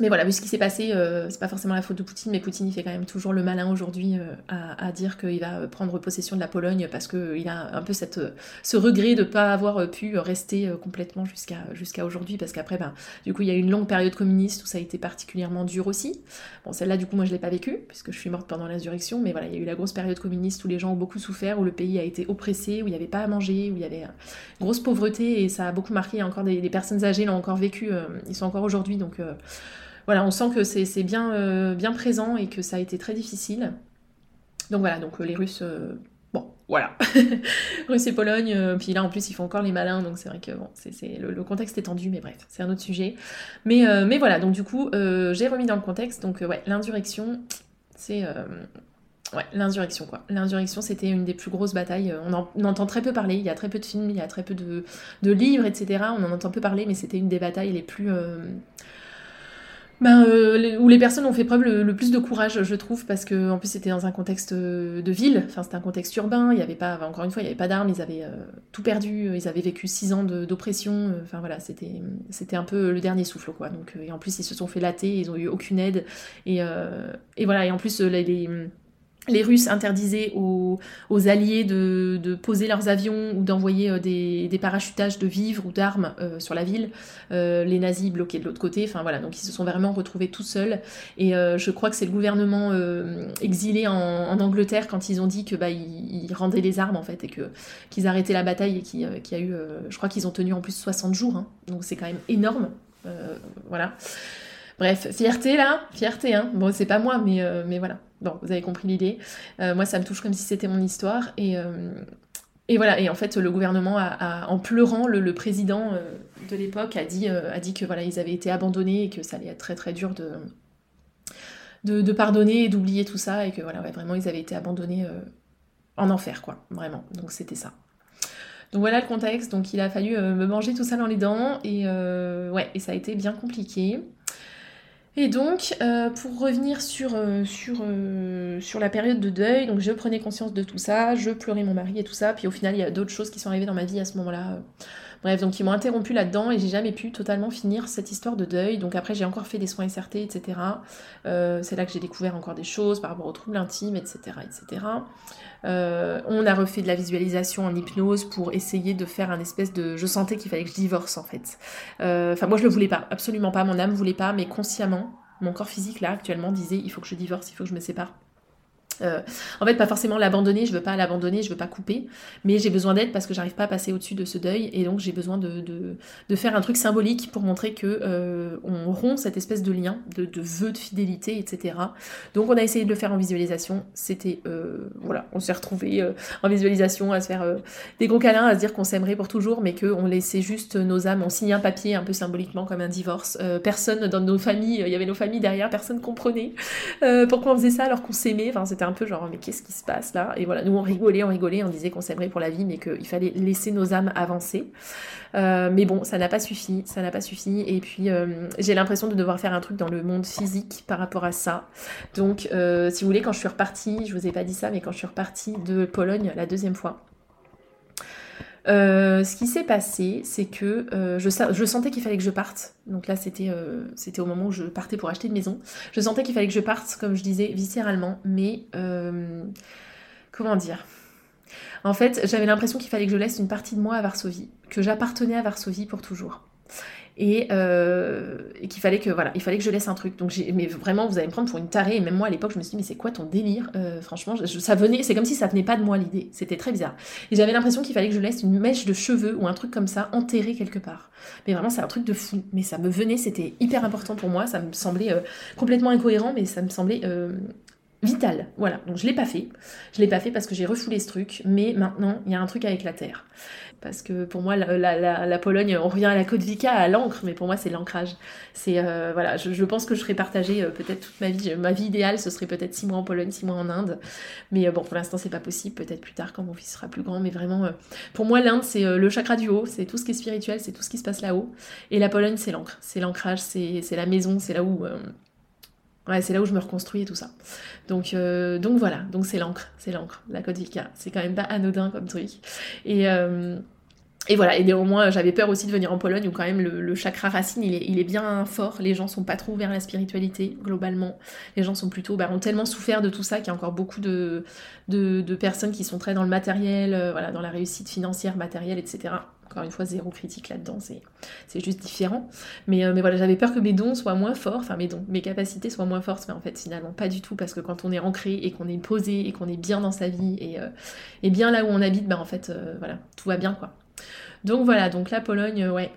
mais voilà, vu ce qui s'est passé, euh, c'est pas forcément la faute de Poutine, mais Poutine il fait quand même toujours le malin aujourd'hui euh, à, dire qu'il va prendre possession de la Pologne parce qu'il a un peu cette, ce regret de ne pas avoir pu rester euh, complètement jusqu'à jusqu'à aujourd'hui, parce qu'après, ben, du coup, il y a eu une longue période communiste où ça a été particulièrement dur aussi. Bon, celle-là, du coup, moi je l'ai pas vécue, puisque je suis morte pendant l'insurrection, mais voilà, il y a eu la grosse période communiste où les gens ont beaucoup souffert, où le pays a été oppressé, où il n'y avait pas à manger, où il y avait grosse pauvreté, et ça a beaucoup marqué. Encore des, personnes âgées l'ont encore vécu, ils sont encore aujourd'hui, donc voilà, on sent que c'est bien, euh, bien présent et que ça a été très difficile. Donc voilà, donc euh, les Russes, euh, bon, voilà. Russes et Pologne, puis là en plus ils font encore les malins, donc c'est vrai que bon, c'est le, contexte est tendu, mais bref, c'est un autre sujet. Mais, voilà, donc du coup, j'ai remis dans le contexte, donc ouais, l'insurrection, c'est... Ouais, l'insurrection quoi. L'insurrection c'était une des plus grosses batailles. On en, entend très peu parler, il y a très peu de films, il y a très peu de livres, etc. On en entend peu parler, mais c'était une des batailles les plus ben, euh, où les personnes ont fait preuve le, plus de courage, je trouve, parce que en plus c'était dans un contexte euh, de ville, enfin c'était un contexte urbain, il y avait pas, encore une fois, il n'y avait pas d'armes, ils avaient euh, tout perdu, ils avaient vécu six ans d'oppression, enfin voilà, c'était un peu le dernier souffle quoi. Donc et en plus ils se sont fait latter, ils ont eu aucune aide. Et, et voilà. Et en plus les les Russes interdisaient aux, alliés de, poser leurs avions ou d'envoyer euh, des, parachutages de vivres ou d'armes euh, sur la ville. Euh, les nazis bloquaient de l'autre côté. Enfin voilà, donc ils se sont vraiment retrouvés tout seuls. Et je crois que c'est le gouvernement exilé en, Angleterre quand ils ont dit que bah ils, rendaient les armes en fait et que qu'ils arrêtaient la bataille et qui, a eu, je crois qu'ils ont tenu en plus 60 jours. Hein. donc c'est quand même énorme. voilà. Bref, fierté là, fierté. Hein. Bon, c'est pas moi, mais, mais voilà. Bon, vous avez compris l'idée. Euh, moi, ça me touche comme si c'était mon histoire. Et, euh, et voilà, et en fait, le gouvernement, a, en pleurant, le, président, euh, de l'époque a dit, a dit que voilà, ils avaient été abandonnés et que ça allait être très très dur de, de, pardonner et d'oublier tout ça et que voilà, vraiment ils avaient été abandonnés en enfer, quoi, vraiment. Donc c'était ça. Donc voilà le contexte, donc il a fallu me manger tout ça dans les dents et ouais, et ça a été bien compliqué. Et donc, euh, pour revenir sur, euh, euh, sur la période de deuil, donc je prenais conscience de tout ça, je pleurais mon mari et tout ça, puis au final, il y a d'autres choses qui sont arrivées dans ma vie à ce moment-là. Bref, donc ils m'ont interrompu là-dedans et j'ai jamais pu totalement finir cette histoire de deuil. Donc après, j'ai encore fait des soins SRT, etc. c'est là que j'ai découvert encore des choses par rapport aux troubles intimes, etc. etc. Euh, on a refait de la visualisation en hypnose pour essayer de faire un espèce de... Je sentais qu'il fallait que je divorce en fait. Euh, enfin moi je le voulais pas, absolument pas, mon âme voulait pas, mais consciemment, mon corps physique là actuellement disait il faut que je divorce, il faut que je me sépare. Euh, en fait, pas forcément l'abandonner, je veux pas l'abandonner, je veux pas couper, mais j'ai besoin d'aide parce que j'arrive pas à passer au-dessus de ce deuil, et donc j'ai besoin de, faire un truc symbolique pour montrer que euh, on rompt cette espèce de lien, de, de vœu de fidélité, etc. Donc on a essayé de le faire en visualisation, c'était, euh, voilà, on s'est retrouvés en visualisation à se faire des gros câlins, à se dire qu'on s'aimerait pour toujours, mais qu'on laissait juste nos âmes, on signait un papier un peu symboliquement comme un divorce. personne dans nos familles, il y avait nos familles derrière, personne comprenait pourquoi on faisait ça alors qu'on s'aimait, enfin c'était un peu genre mais qu'est-ce qui se passe là? Et voilà, nous on rigolait, on rigolait, on disait qu'on s'aimerait pour la vie, mais qu'il fallait laisser nos âmes avancer. Euh, mais bon, ça n'a pas suffi, ça n'a pas suffi. Et puis euh, j'ai l'impression de devoir faire un truc dans le monde physique par rapport à ça. Donc euh, si vous voulez, quand je suis repartie, je vous ai pas dit ça, mais quand je suis repartie de Pologne la deuxième fois, euh, ce qui s'est passé, c'est que euh, je, sentais qu'il fallait que je parte. Donc là, c'était euh, c'était au moment où je partais pour acheter une maison. Je sentais qu'il fallait que je parte, comme je disais, viscéralement. Mais comment dire? En fait, j'avais l'impression qu'il fallait que je laisse une partie de moi à Varsovie, que j'appartenais à Varsovie pour toujours et, euh, et qu'il fallait que voilà, il fallait que je laisse un truc. Donc j'ai, mais vraiment, vous allez me prendre pour une tarée. Et même moi à l'époque, je me suis dit mais c'est quoi ton délire euh, Franchement, ça venait, c'est comme si ça venait pas de moi l'idée. C'était très bizarre. Et j'avais l'impression qu'il fallait que je laisse une mèche de cheveux ou un truc comme ça enterré quelque part. Mais vraiment, c'est un truc de fou. Mais ça me venait, c'était hyper important pour moi. Ça me semblait euh, complètement incohérent, mais ça me semblait vital. Voilà, donc je l'ai pas fait. Je l'ai pas fait parce que j'ai refoulé ce truc, mais maintenant il y a un truc avec la terre. Parce que pour moi, la, Pologne, on revient à la Côte Vica, à l'encre, mais pour moi c'est l'ancrage. C'est euh, voilà, je, pense que je serais partagée euh, peut-être toute ma vie. Ma vie idéale, ce serait peut-être six mois en Pologne, six mois en Inde. Mais euh, bon, pour l'instant c'est pas possible. Peut-être plus tard quand mon fils sera plus grand. Mais vraiment, pour moi l'Inde c'est le chakra du haut, c'est tout ce qui est spirituel, c'est tout ce qui se passe là-haut. Et la Pologne c'est l'encre, c'est l'ancrage, c'est la maison, c'est là où c'est là où je me reconstruis et tout ça. Donc, donc voilà, donc c'est l'encre, c'est l'encre, la Côte d'Ivoire. C'est quand même pas anodin comme truc. Et, et voilà, et néanmoins, j'avais peur aussi de venir en Pologne où quand même le, chakra racine, il est, bien fort. Les gens sont pas trop vers la spiritualité, globalement. Les gens sont plutôt, bah, ont tellement souffert de tout ça qu'il y a encore beaucoup de, de, de, personnes qui sont très dans le matériel, euh, voilà, dans la réussite financière, matérielle, etc. Encore une fois, zéro critique là-dedans, c'est juste différent. Mais, euh, mais voilà, j'avais peur que mes dons soient moins forts, enfin mes dons, mes capacités soient moins fortes, mais en fait, finalement, pas du tout, parce que quand on est ancré et qu'on est posé et qu'on est bien dans sa vie et, euh, et, bien là où on habite, bah en fait, voilà, tout va bien, quoi. Donc voilà, donc la Pologne, ouais,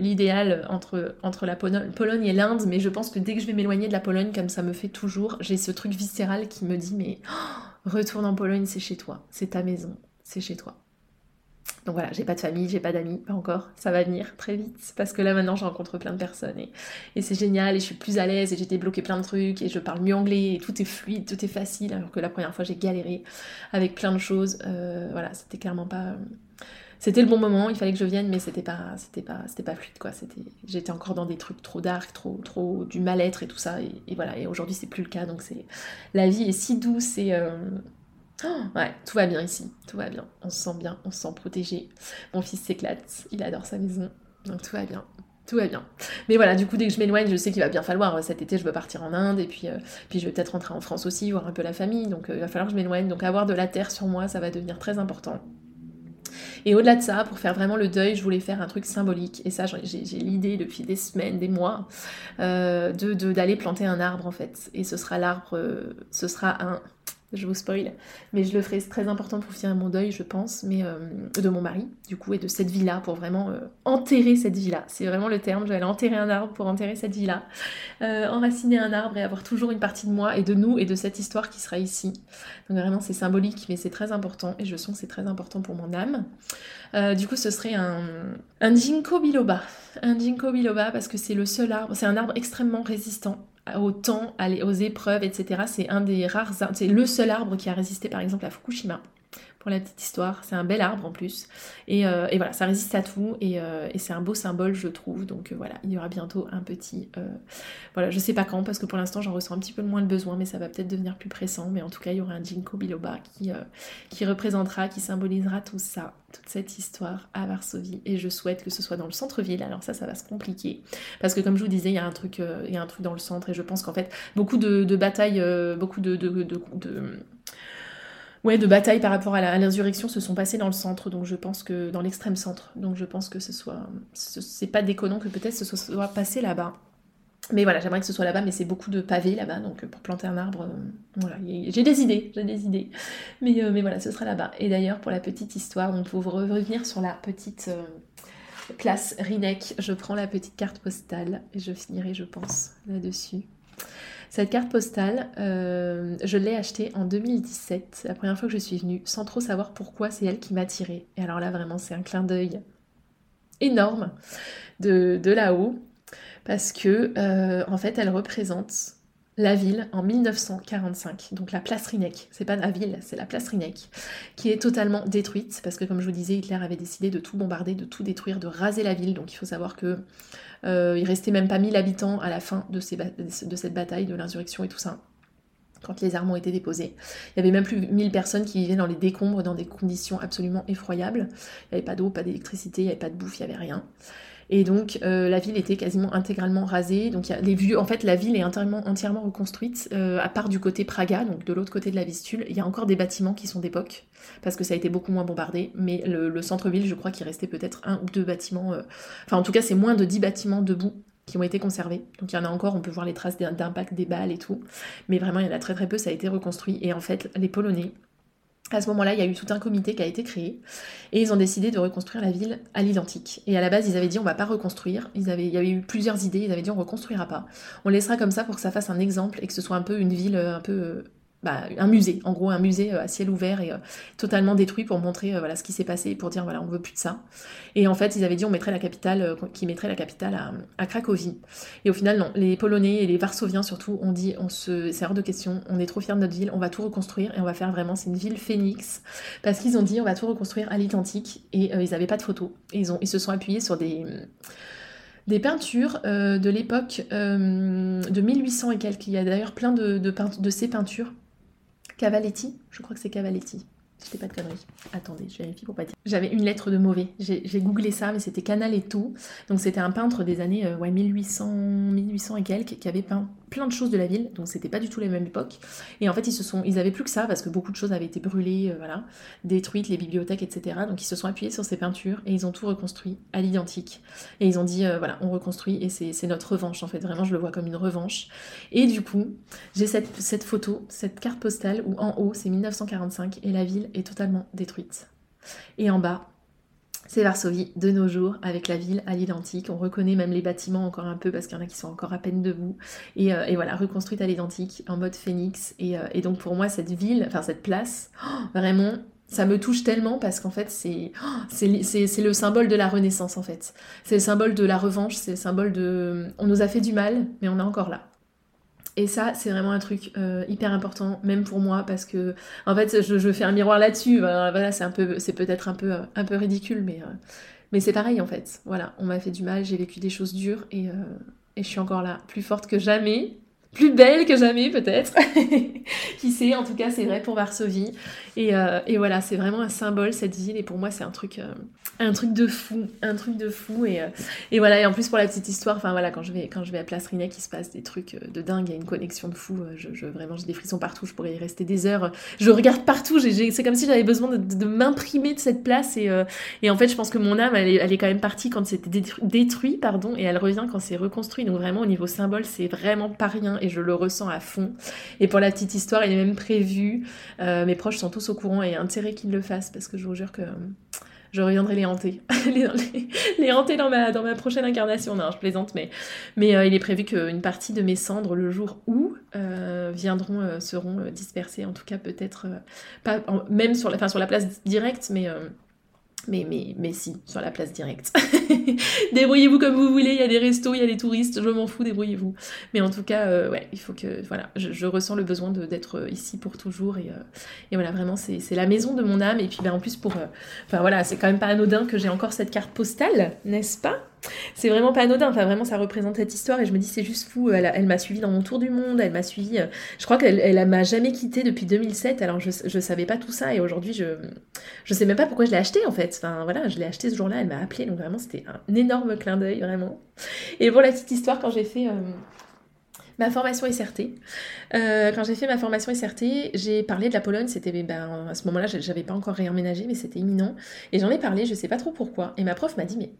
l'idéal entre, la Pologne et l'Inde, mais je pense que dès que je vais m'éloigner de la Pologne, comme ça me fait toujours, j'ai ce truc viscéral qui me dit mais oh, retourne en Pologne, c'est chez toi, c'est ta maison, c'est chez toi. Donc voilà, j'ai pas de famille, j'ai pas d'amis, pas encore. Ça va venir très vite parce que là maintenant je rencontre plein de personnes et, et c'est génial et je suis plus à l'aise et j'ai débloqué plein de trucs et je parle mieux anglais et tout est fluide, tout est facile alors que la première fois j'ai galéré avec plein de choses. Euh, voilà, c'était clairement pas c'était le bon moment, il fallait que je vienne, mais c'était pas, c'était pas, c'était pas fluide quoi. C'était, j'étais encore dans des trucs trop dark, trop, trop du mal-être et tout ça, et, voilà. Et aujourd'hui c'est plus le cas, donc c'est, la vie est si douce et euh, oh, ouais, tout va bien ici, tout va bien. On se sent bien, on se sent protégé. Mon fils s'éclate, il adore sa maison, donc tout va bien tout va bien. Mais voilà, du coup, dès que je m'éloigne, je sais qu'il va bien falloir. Euh, cet été, je veux partir en Inde et puis, euh, puis je vais peut-être rentrer en France aussi, voir un peu la famille. Donc, il va falloir que je m'éloigne. Donc, avoir de la terre sur moi, ça va devenir très important. Et au-delà de ça, pour faire vraiment le deuil, je voulais faire un truc symbolique. Et ça, j'ai l'idée depuis des semaines, des mois, euh, de d'aller planter un arbre en fait. Et ce sera l'arbre, euh, ce sera un je vous spoil, mais je le ferai, c'est très important pour finir mon deuil, je pense, mais euh, de mon mari, du coup, et de cette vie-là, pour vraiment euh, enterrer cette vie-là. C'est vraiment le terme, j'allais enterrer un arbre pour enterrer cette vie-là. Euh, enraciner un arbre et avoir toujours une partie de moi et de nous et de cette histoire qui sera ici. Donc vraiment, c'est symbolique, mais c'est très important, et je sens que c'est très important pour mon âme. du coup, ce serait un, un biloba. Un ginkgo biloba parce que c'est le seul arbre, c'est un arbre extrêmement résistant au temps, aux épreuves, etc. C'est un des rares c'est le seul arbre qui a résisté par exemple à Fukushima pour la petite histoire. C'est un bel arbre en plus. Et, euh, voilà, ça résiste à tout euh, et, c'est un beau symbole, je trouve. Donc euh, voilà, il y aura bientôt un petit. voilà, je sais pas quand parce que pour l'instant j'en ressens un petit peu moins le besoin, mais ça va peut-être devenir plus pressant. Mais en tout cas, il y aura un Jinko Biloba qui, qui représentera, qui symbolisera tout ça, toute cette histoire à Varsovie. Et je souhaite que ce soit dans le centre-ville. Alors ça, ça va se compliquer parce que comme je vous disais, il y a un truc, y a un truc dans le centre et je pense qu'en fait, beaucoup de, batailles, beaucoup de ouais, de bataille par rapport à l'insurrection se sont passées dans le centre, donc je pense que dans l'extrême centre. Donc je pense que ce soit, c'est pas déconnant que peut-être ce soit passé là-bas. Mais voilà, j'aimerais que ce soit là-bas, mais c'est beaucoup de pavés là-bas, donc pour planter un arbre, euh, voilà, j'ai des idées, j'ai des idées. Mais, euh, mais voilà, ce sera là-bas. Et d'ailleurs, pour la petite histoire, donc pour revenir sur la petite euh, classe Rinek, je prends la petite carte postale et je finirai, je pense, là-dessus. Cette carte postale, euh, je l'ai achetée en 2017, la première fois que je suis venue, sans trop savoir pourquoi c'est elle qui m'a tirée. Et alors là, vraiment, c'est un clin d'œil énorme de, là-haut, parce que, euh, en fait, elle représente la ville en 1945, donc la place Rinek, c'est pas la ville, c'est la place Rinek, qui est totalement détruite, parce que comme je vous disais, Hitler avait décidé de tout bombarder, de tout détruire, de raser la ville, donc il faut savoir que euh, il restait même pas 1000 habitants à la fin de, cette bataille, de l'insurrection et tout ça quand les armes ont été déposées. Il y avait même plus 1000 personnes qui vivaient dans les décombres, dans des conditions absolument effroyables. Il n'y avait pas d'eau, pas d'électricité, il n'y avait pas de bouffe, il n'y avait rien. Et donc euh, la ville était quasiment intégralement rasée. Donc y a les vieux, en fait, la ville est entièrement, reconstruite, euh, à part du côté Praga, donc de l'autre côté de la Vistule. Il y a encore des bâtiments qui sont d'époque, parce que ça a été beaucoup moins bombardé. Mais le, centre-ville, je crois qu'il restait peut-être un ou deux bâtiments. Euh, enfin, en tout cas, c'est moins de dix bâtiments debout qui ont été conservés. Donc il y en a encore, on peut voir les traces d'impact des balles et tout. Mais vraiment, il y en a très très peu, ça a été reconstruit. Et en fait, les Polonais à ce moment-là, il y a eu tout un comité qui a été créé et ils ont décidé de reconstruire la ville à l'identique. Et à la base, ils avaient dit on va pas reconstruire. Il y avait eu plusieurs idées. Ils avaient dit on reconstruira pas. On laissera comme ça pour que ça fasse un exemple et que ce soit un peu une ville un peu euh, bah, un musée, en gros un musée euh, à ciel ouvert et euh, totalement détruit pour montrer euh, voilà ce qui s'est passé, pour dire voilà on veut plus de ça. Et en fait ils avaient dit on mettrait la capitale, qui mettrait la capitale à, à, Cracovie. Et au final non, les Polonais et les Varsoviens surtout ont dit on se, c'est hors de question, on est trop fiers de notre ville, on va tout reconstruire et on va faire vraiment c'est une ville phénix parce qu'ils ont dit on va tout reconstruire à l'identique et ils n'avaient pas de photos et ils ont ils se sont appuyés sur des des peintures de l'époque de 1800 et quelques. Il y a d'ailleurs plein de, de, de ces peintures Cavaletti, je crois que c'est Cavaletti. Je pas de conneries. Attendez, je vérifie pour pas dire. J'avais une lettre de mauvais. J'ai googlé ça, mais c'était Canaletto. Donc c'était un peintre des années euh, ouais, 1800, 1800 et quelques qui avait peint plein de choses de la ville. Donc c'était pas du tout la même époque. Et en fait, ils se sont, ils avaient plus que ça parce que beaucoup de choses avaient été brûlées, euh, voilà, détruites, les bibliothèques, etc. Donc ils se sont appuyés sur ces peintures et ils ont tout reconstruit à l'identique. Et ils ont dit, euh, voilà, on reconstruit et c'est notre revanche en fait. Vraiment, je le vois comme une revanche. Et du coup, j'ai cette, cette photo, cette carte postale où en haut c'est 1945 et la ville est totalement détruite. Et en bas, c'est Varsovie de nos jours, avec la ville à l'identique. On reconnaît même les bâtiments encore un peu parce qu'il y en a qui sont encore à peine debout. Et, euh, voilà, reconstruite à l'identique, en mode phénix. Et, euh, donc pour moi, cette ville, enfin cette place, oh, vraiment, ça me touche tellement parce qu'en fait, oh, c'est c'est le symbole de la renaissance en fait. C'est le symbole de la revanche, c'est le symbole de... On nous a fait du mal, mais on est encore là. Et ça, c'est vraiment un truc euh, hyper important, même pour moi, parce que en fait, je, fais un miroir là-dessus. Voilà, c'est un peu, c'est peut-être un peu, un peu ridicule, mais, euh, mais c'est pareil en fait. Voilà, on m'a fait du mal, j'ai vécu des choses dures et, euh, et je suis encore là, plus forte que jamais plus belle que jamais peut-être. Qui sait, en tout cas c'est vrai pour Varsovie. Et, euh, et voilà, c'est vraiment un symbole cette ville et pour moi c'est un truc, euh, un truc de fou, un truc de fou. Et, euh, et voilà, et en plus pour la petite histoire, enfin voilà, quand je vais, quand je vais à Place Rinek, il se passe des trucs de dingue, il y a une connexion de fou. Je, vraiment j'ai des frissons partout, je pourrais y rester des heures. Je regarde partout, c'est comme si j'avais besoin de, m'imprimer de cette place et, en fait je pense que mon âme elle est, quand même partie quand c'était détruit, pardon, et elle revient quand c'est reconstruit. Donc vraiment au niveau symbole c'est vraiment pas rien et je le ressens à fond. Et pour la petite histoire, il est même prévu. Mes proches sont tous au courant et intérêt qu'ils le fassent parce que je vous jure que je reviendrai les hanter. les, hanter dans ma, dans ma prochaine incarnation. Non, je plaisante, mais, mais euh, il est prévu qu'une partie de mes cendres, le jour où, euh, viendront, seront dispersées. En tout cas, peut-être, pas même sur la, sur la place directe, mais mais, mais, mais si, sur la place directe. débrouillez-vous comme vous voulez, il y a des restos, il y a des touristes, je m'en fous, débrouillez-vous. Mais en tout cas, euh, ouais, il faut que, voilà, je, ressens le besoin d'être euh, ici pour toujours. Et, euh, voilà, vraiment, c'est la maison de mon âme. Et puis, ben, en plus, pour. Enfin, voilà, c'est quand même pas anodin que j'ai encore cette carte postale, n'est-ce pas? C'est vraiment pas anodin, enfin vraiment ça représente cette histoire et je me dis c'est juste fou, elle, m'a suivi dans mon tour du monde, elle m'a suivi, je crois qu'elle elle, m'a jamais quitté depuis 2007 alors je, je savais pas tout ça et aujourd'hui je, je sais même pas pourquoi je l'ai acheté en fait, enfin voilà je l'ai acheté ce jour-là, elle m'a appelé donc vraiment un énorme clin d'œil vraiment. Et pour la petite histoire quand j'ai fait... Euh, ma formation SRT. Euh, quand j'ai fait ma formation SRT, j'ai parlé de la Pologne. C'était ben, à ce moment-là, j'avais pas encore réemménagé, mais c'était imminent. Et j'en ai parlé, je sais pas trop pourquoi. Et ma prof m'a dit mais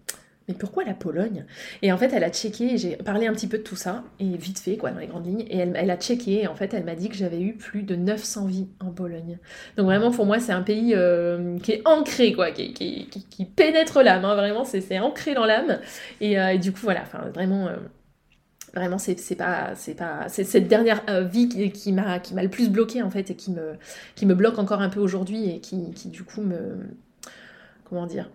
mais pourquoi la Pologne? Et en fait, elle a checké, j'ai parlé un petit peu de tout ça, et vite fait, quoi, dans les grandes lignes, et elle, a checké, et en fait, elle m'a dit que j'avais eu plus de 900 vies en Pologne. Donc vraiment, pour moi, c'est un pays euh, qui est ancré, quoi, qui, pénètre l'âme, hein, vraiment, c'est ancré dans l'âme. Et, euh, du coup, voilà, enfin, vraiment... Euh, vraiment, c'est pas, c'est pas, c'est cette dernière vie qui, m'a, qui m'a le plus bloqué en fait et qui me, qui me bloque encore un peu aujourd'hui et qui du coup me, comment dire,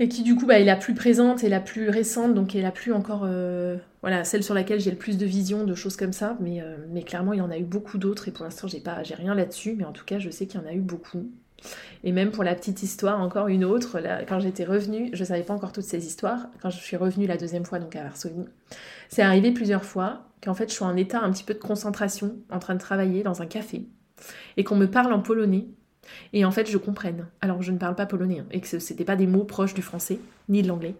et qui du coup bah, est la plus présente et la plus récente, donc est la plus encore, euh, voilà, celle sur laquelle j'ai le plus de vision, de choses comme ça, mais, euh, mais clairement il y en a eu beaucoup d'autres. Et pour l'instant j'ai pas, rien là-dessus, mais en tout cas je sais qu'il y en a eu beaucoup. Et même pour la petite histoire, encore une autre, là, quand j'étais revenue, je savais pas encore toutes ces histoires, quand je suis revenue la deuxième fois donc à Varsovie, c'est arrivé plusieurs fois qu'en fait je suis en état un petit peu de concentration, en train de travailler dans un café, et qu'on me parle en polonais, et en fait je comprenne. Alors je ne parle pas polonais hein, et que c'était pas des mots proches du français ni de l'anglais.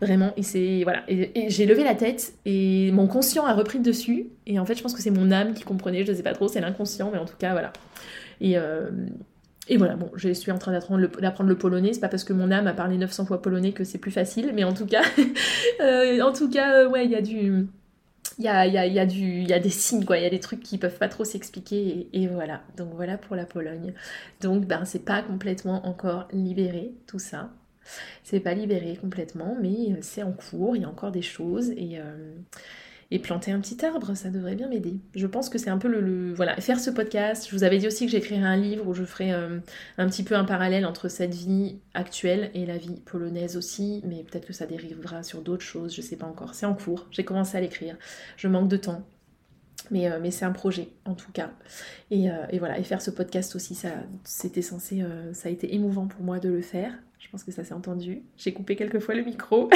Vraiment et c'est voilà et, j'ai levé la tête et mon conscient a repris dessus et en fait je pense que c'est mon âme qui comprenait, je ne sais pas trop, c'est l'inconscient mais en tout cas voilà. Et euh, et voilà, bon, je suis en train d'apprendre le, polonais. C'est pas parce que mon âme a parlé 900 fois polonais que c'est plus facile, mais en tout cas, euh, en tout cas, euh, ouais, il y a du, il y a, y, a, y, a des signes, quoi. Il y a des trucs qui peuvent pas trop s'expliquer. Et, voilà. Donc voilà pour la Pologne. Donc ben, c'est pas complètement encore libéré, tout ça. C'est pas libéré complètement, mais c'est en cours. Il y a encore des choses. Et, euh, et planter un petit arbre, ça devrait bien m'aider. Je pense que c'est un peu le, Voilà, faire ce podcast. Je vous avais dit aussi que j'écrirais un livre où je ferai euh, un petit peu un parallèle entre cette vie actuelle et la vie polonaise aussi, mais peut-être que ça dérivera sur d'autres choses, je sais pas encore. C'est en cours, j'ai commencé à l'écrire. Je manque de temps. Mais, euh, c'est un projet en tout cas. Et, euh, et, voilà, et faire ce podcast aussi, ça c'était censé, ça a été émouvant pour moi de le faire. Je pense que ça s'est entendu. J'ai coupé quelques fois le micro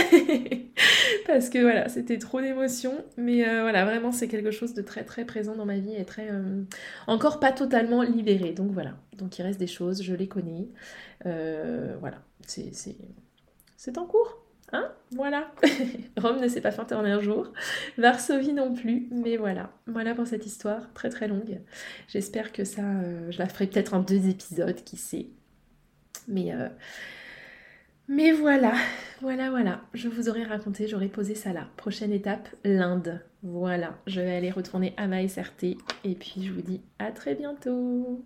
parce que voilà, c'était trop d'émotions. Mais euh, voilà, vraiment, c'est quelque chose de très très présent dans ma vie et très euh, encore pas totalement libéré. Donc voilà, donc il reste des choses, je les connais. Euh, voilà, c'est en cours. Hein? Voilà. Rome ne s'est pas fait en un jour. Varsovie non plus. Mais voilà. Voilà pour cette histoire très très longue. J'espère que ça, je la ferai peut-être en deux épisodes, qui sait? Mais mais voilà, voilà, voilà. Je vous aurais raconté, j'aurais posé ça là. Prochaine étape, l'Inde. Voilà, je vais aller retourner à ma SRT. Et puis je vous dis à très bientôt.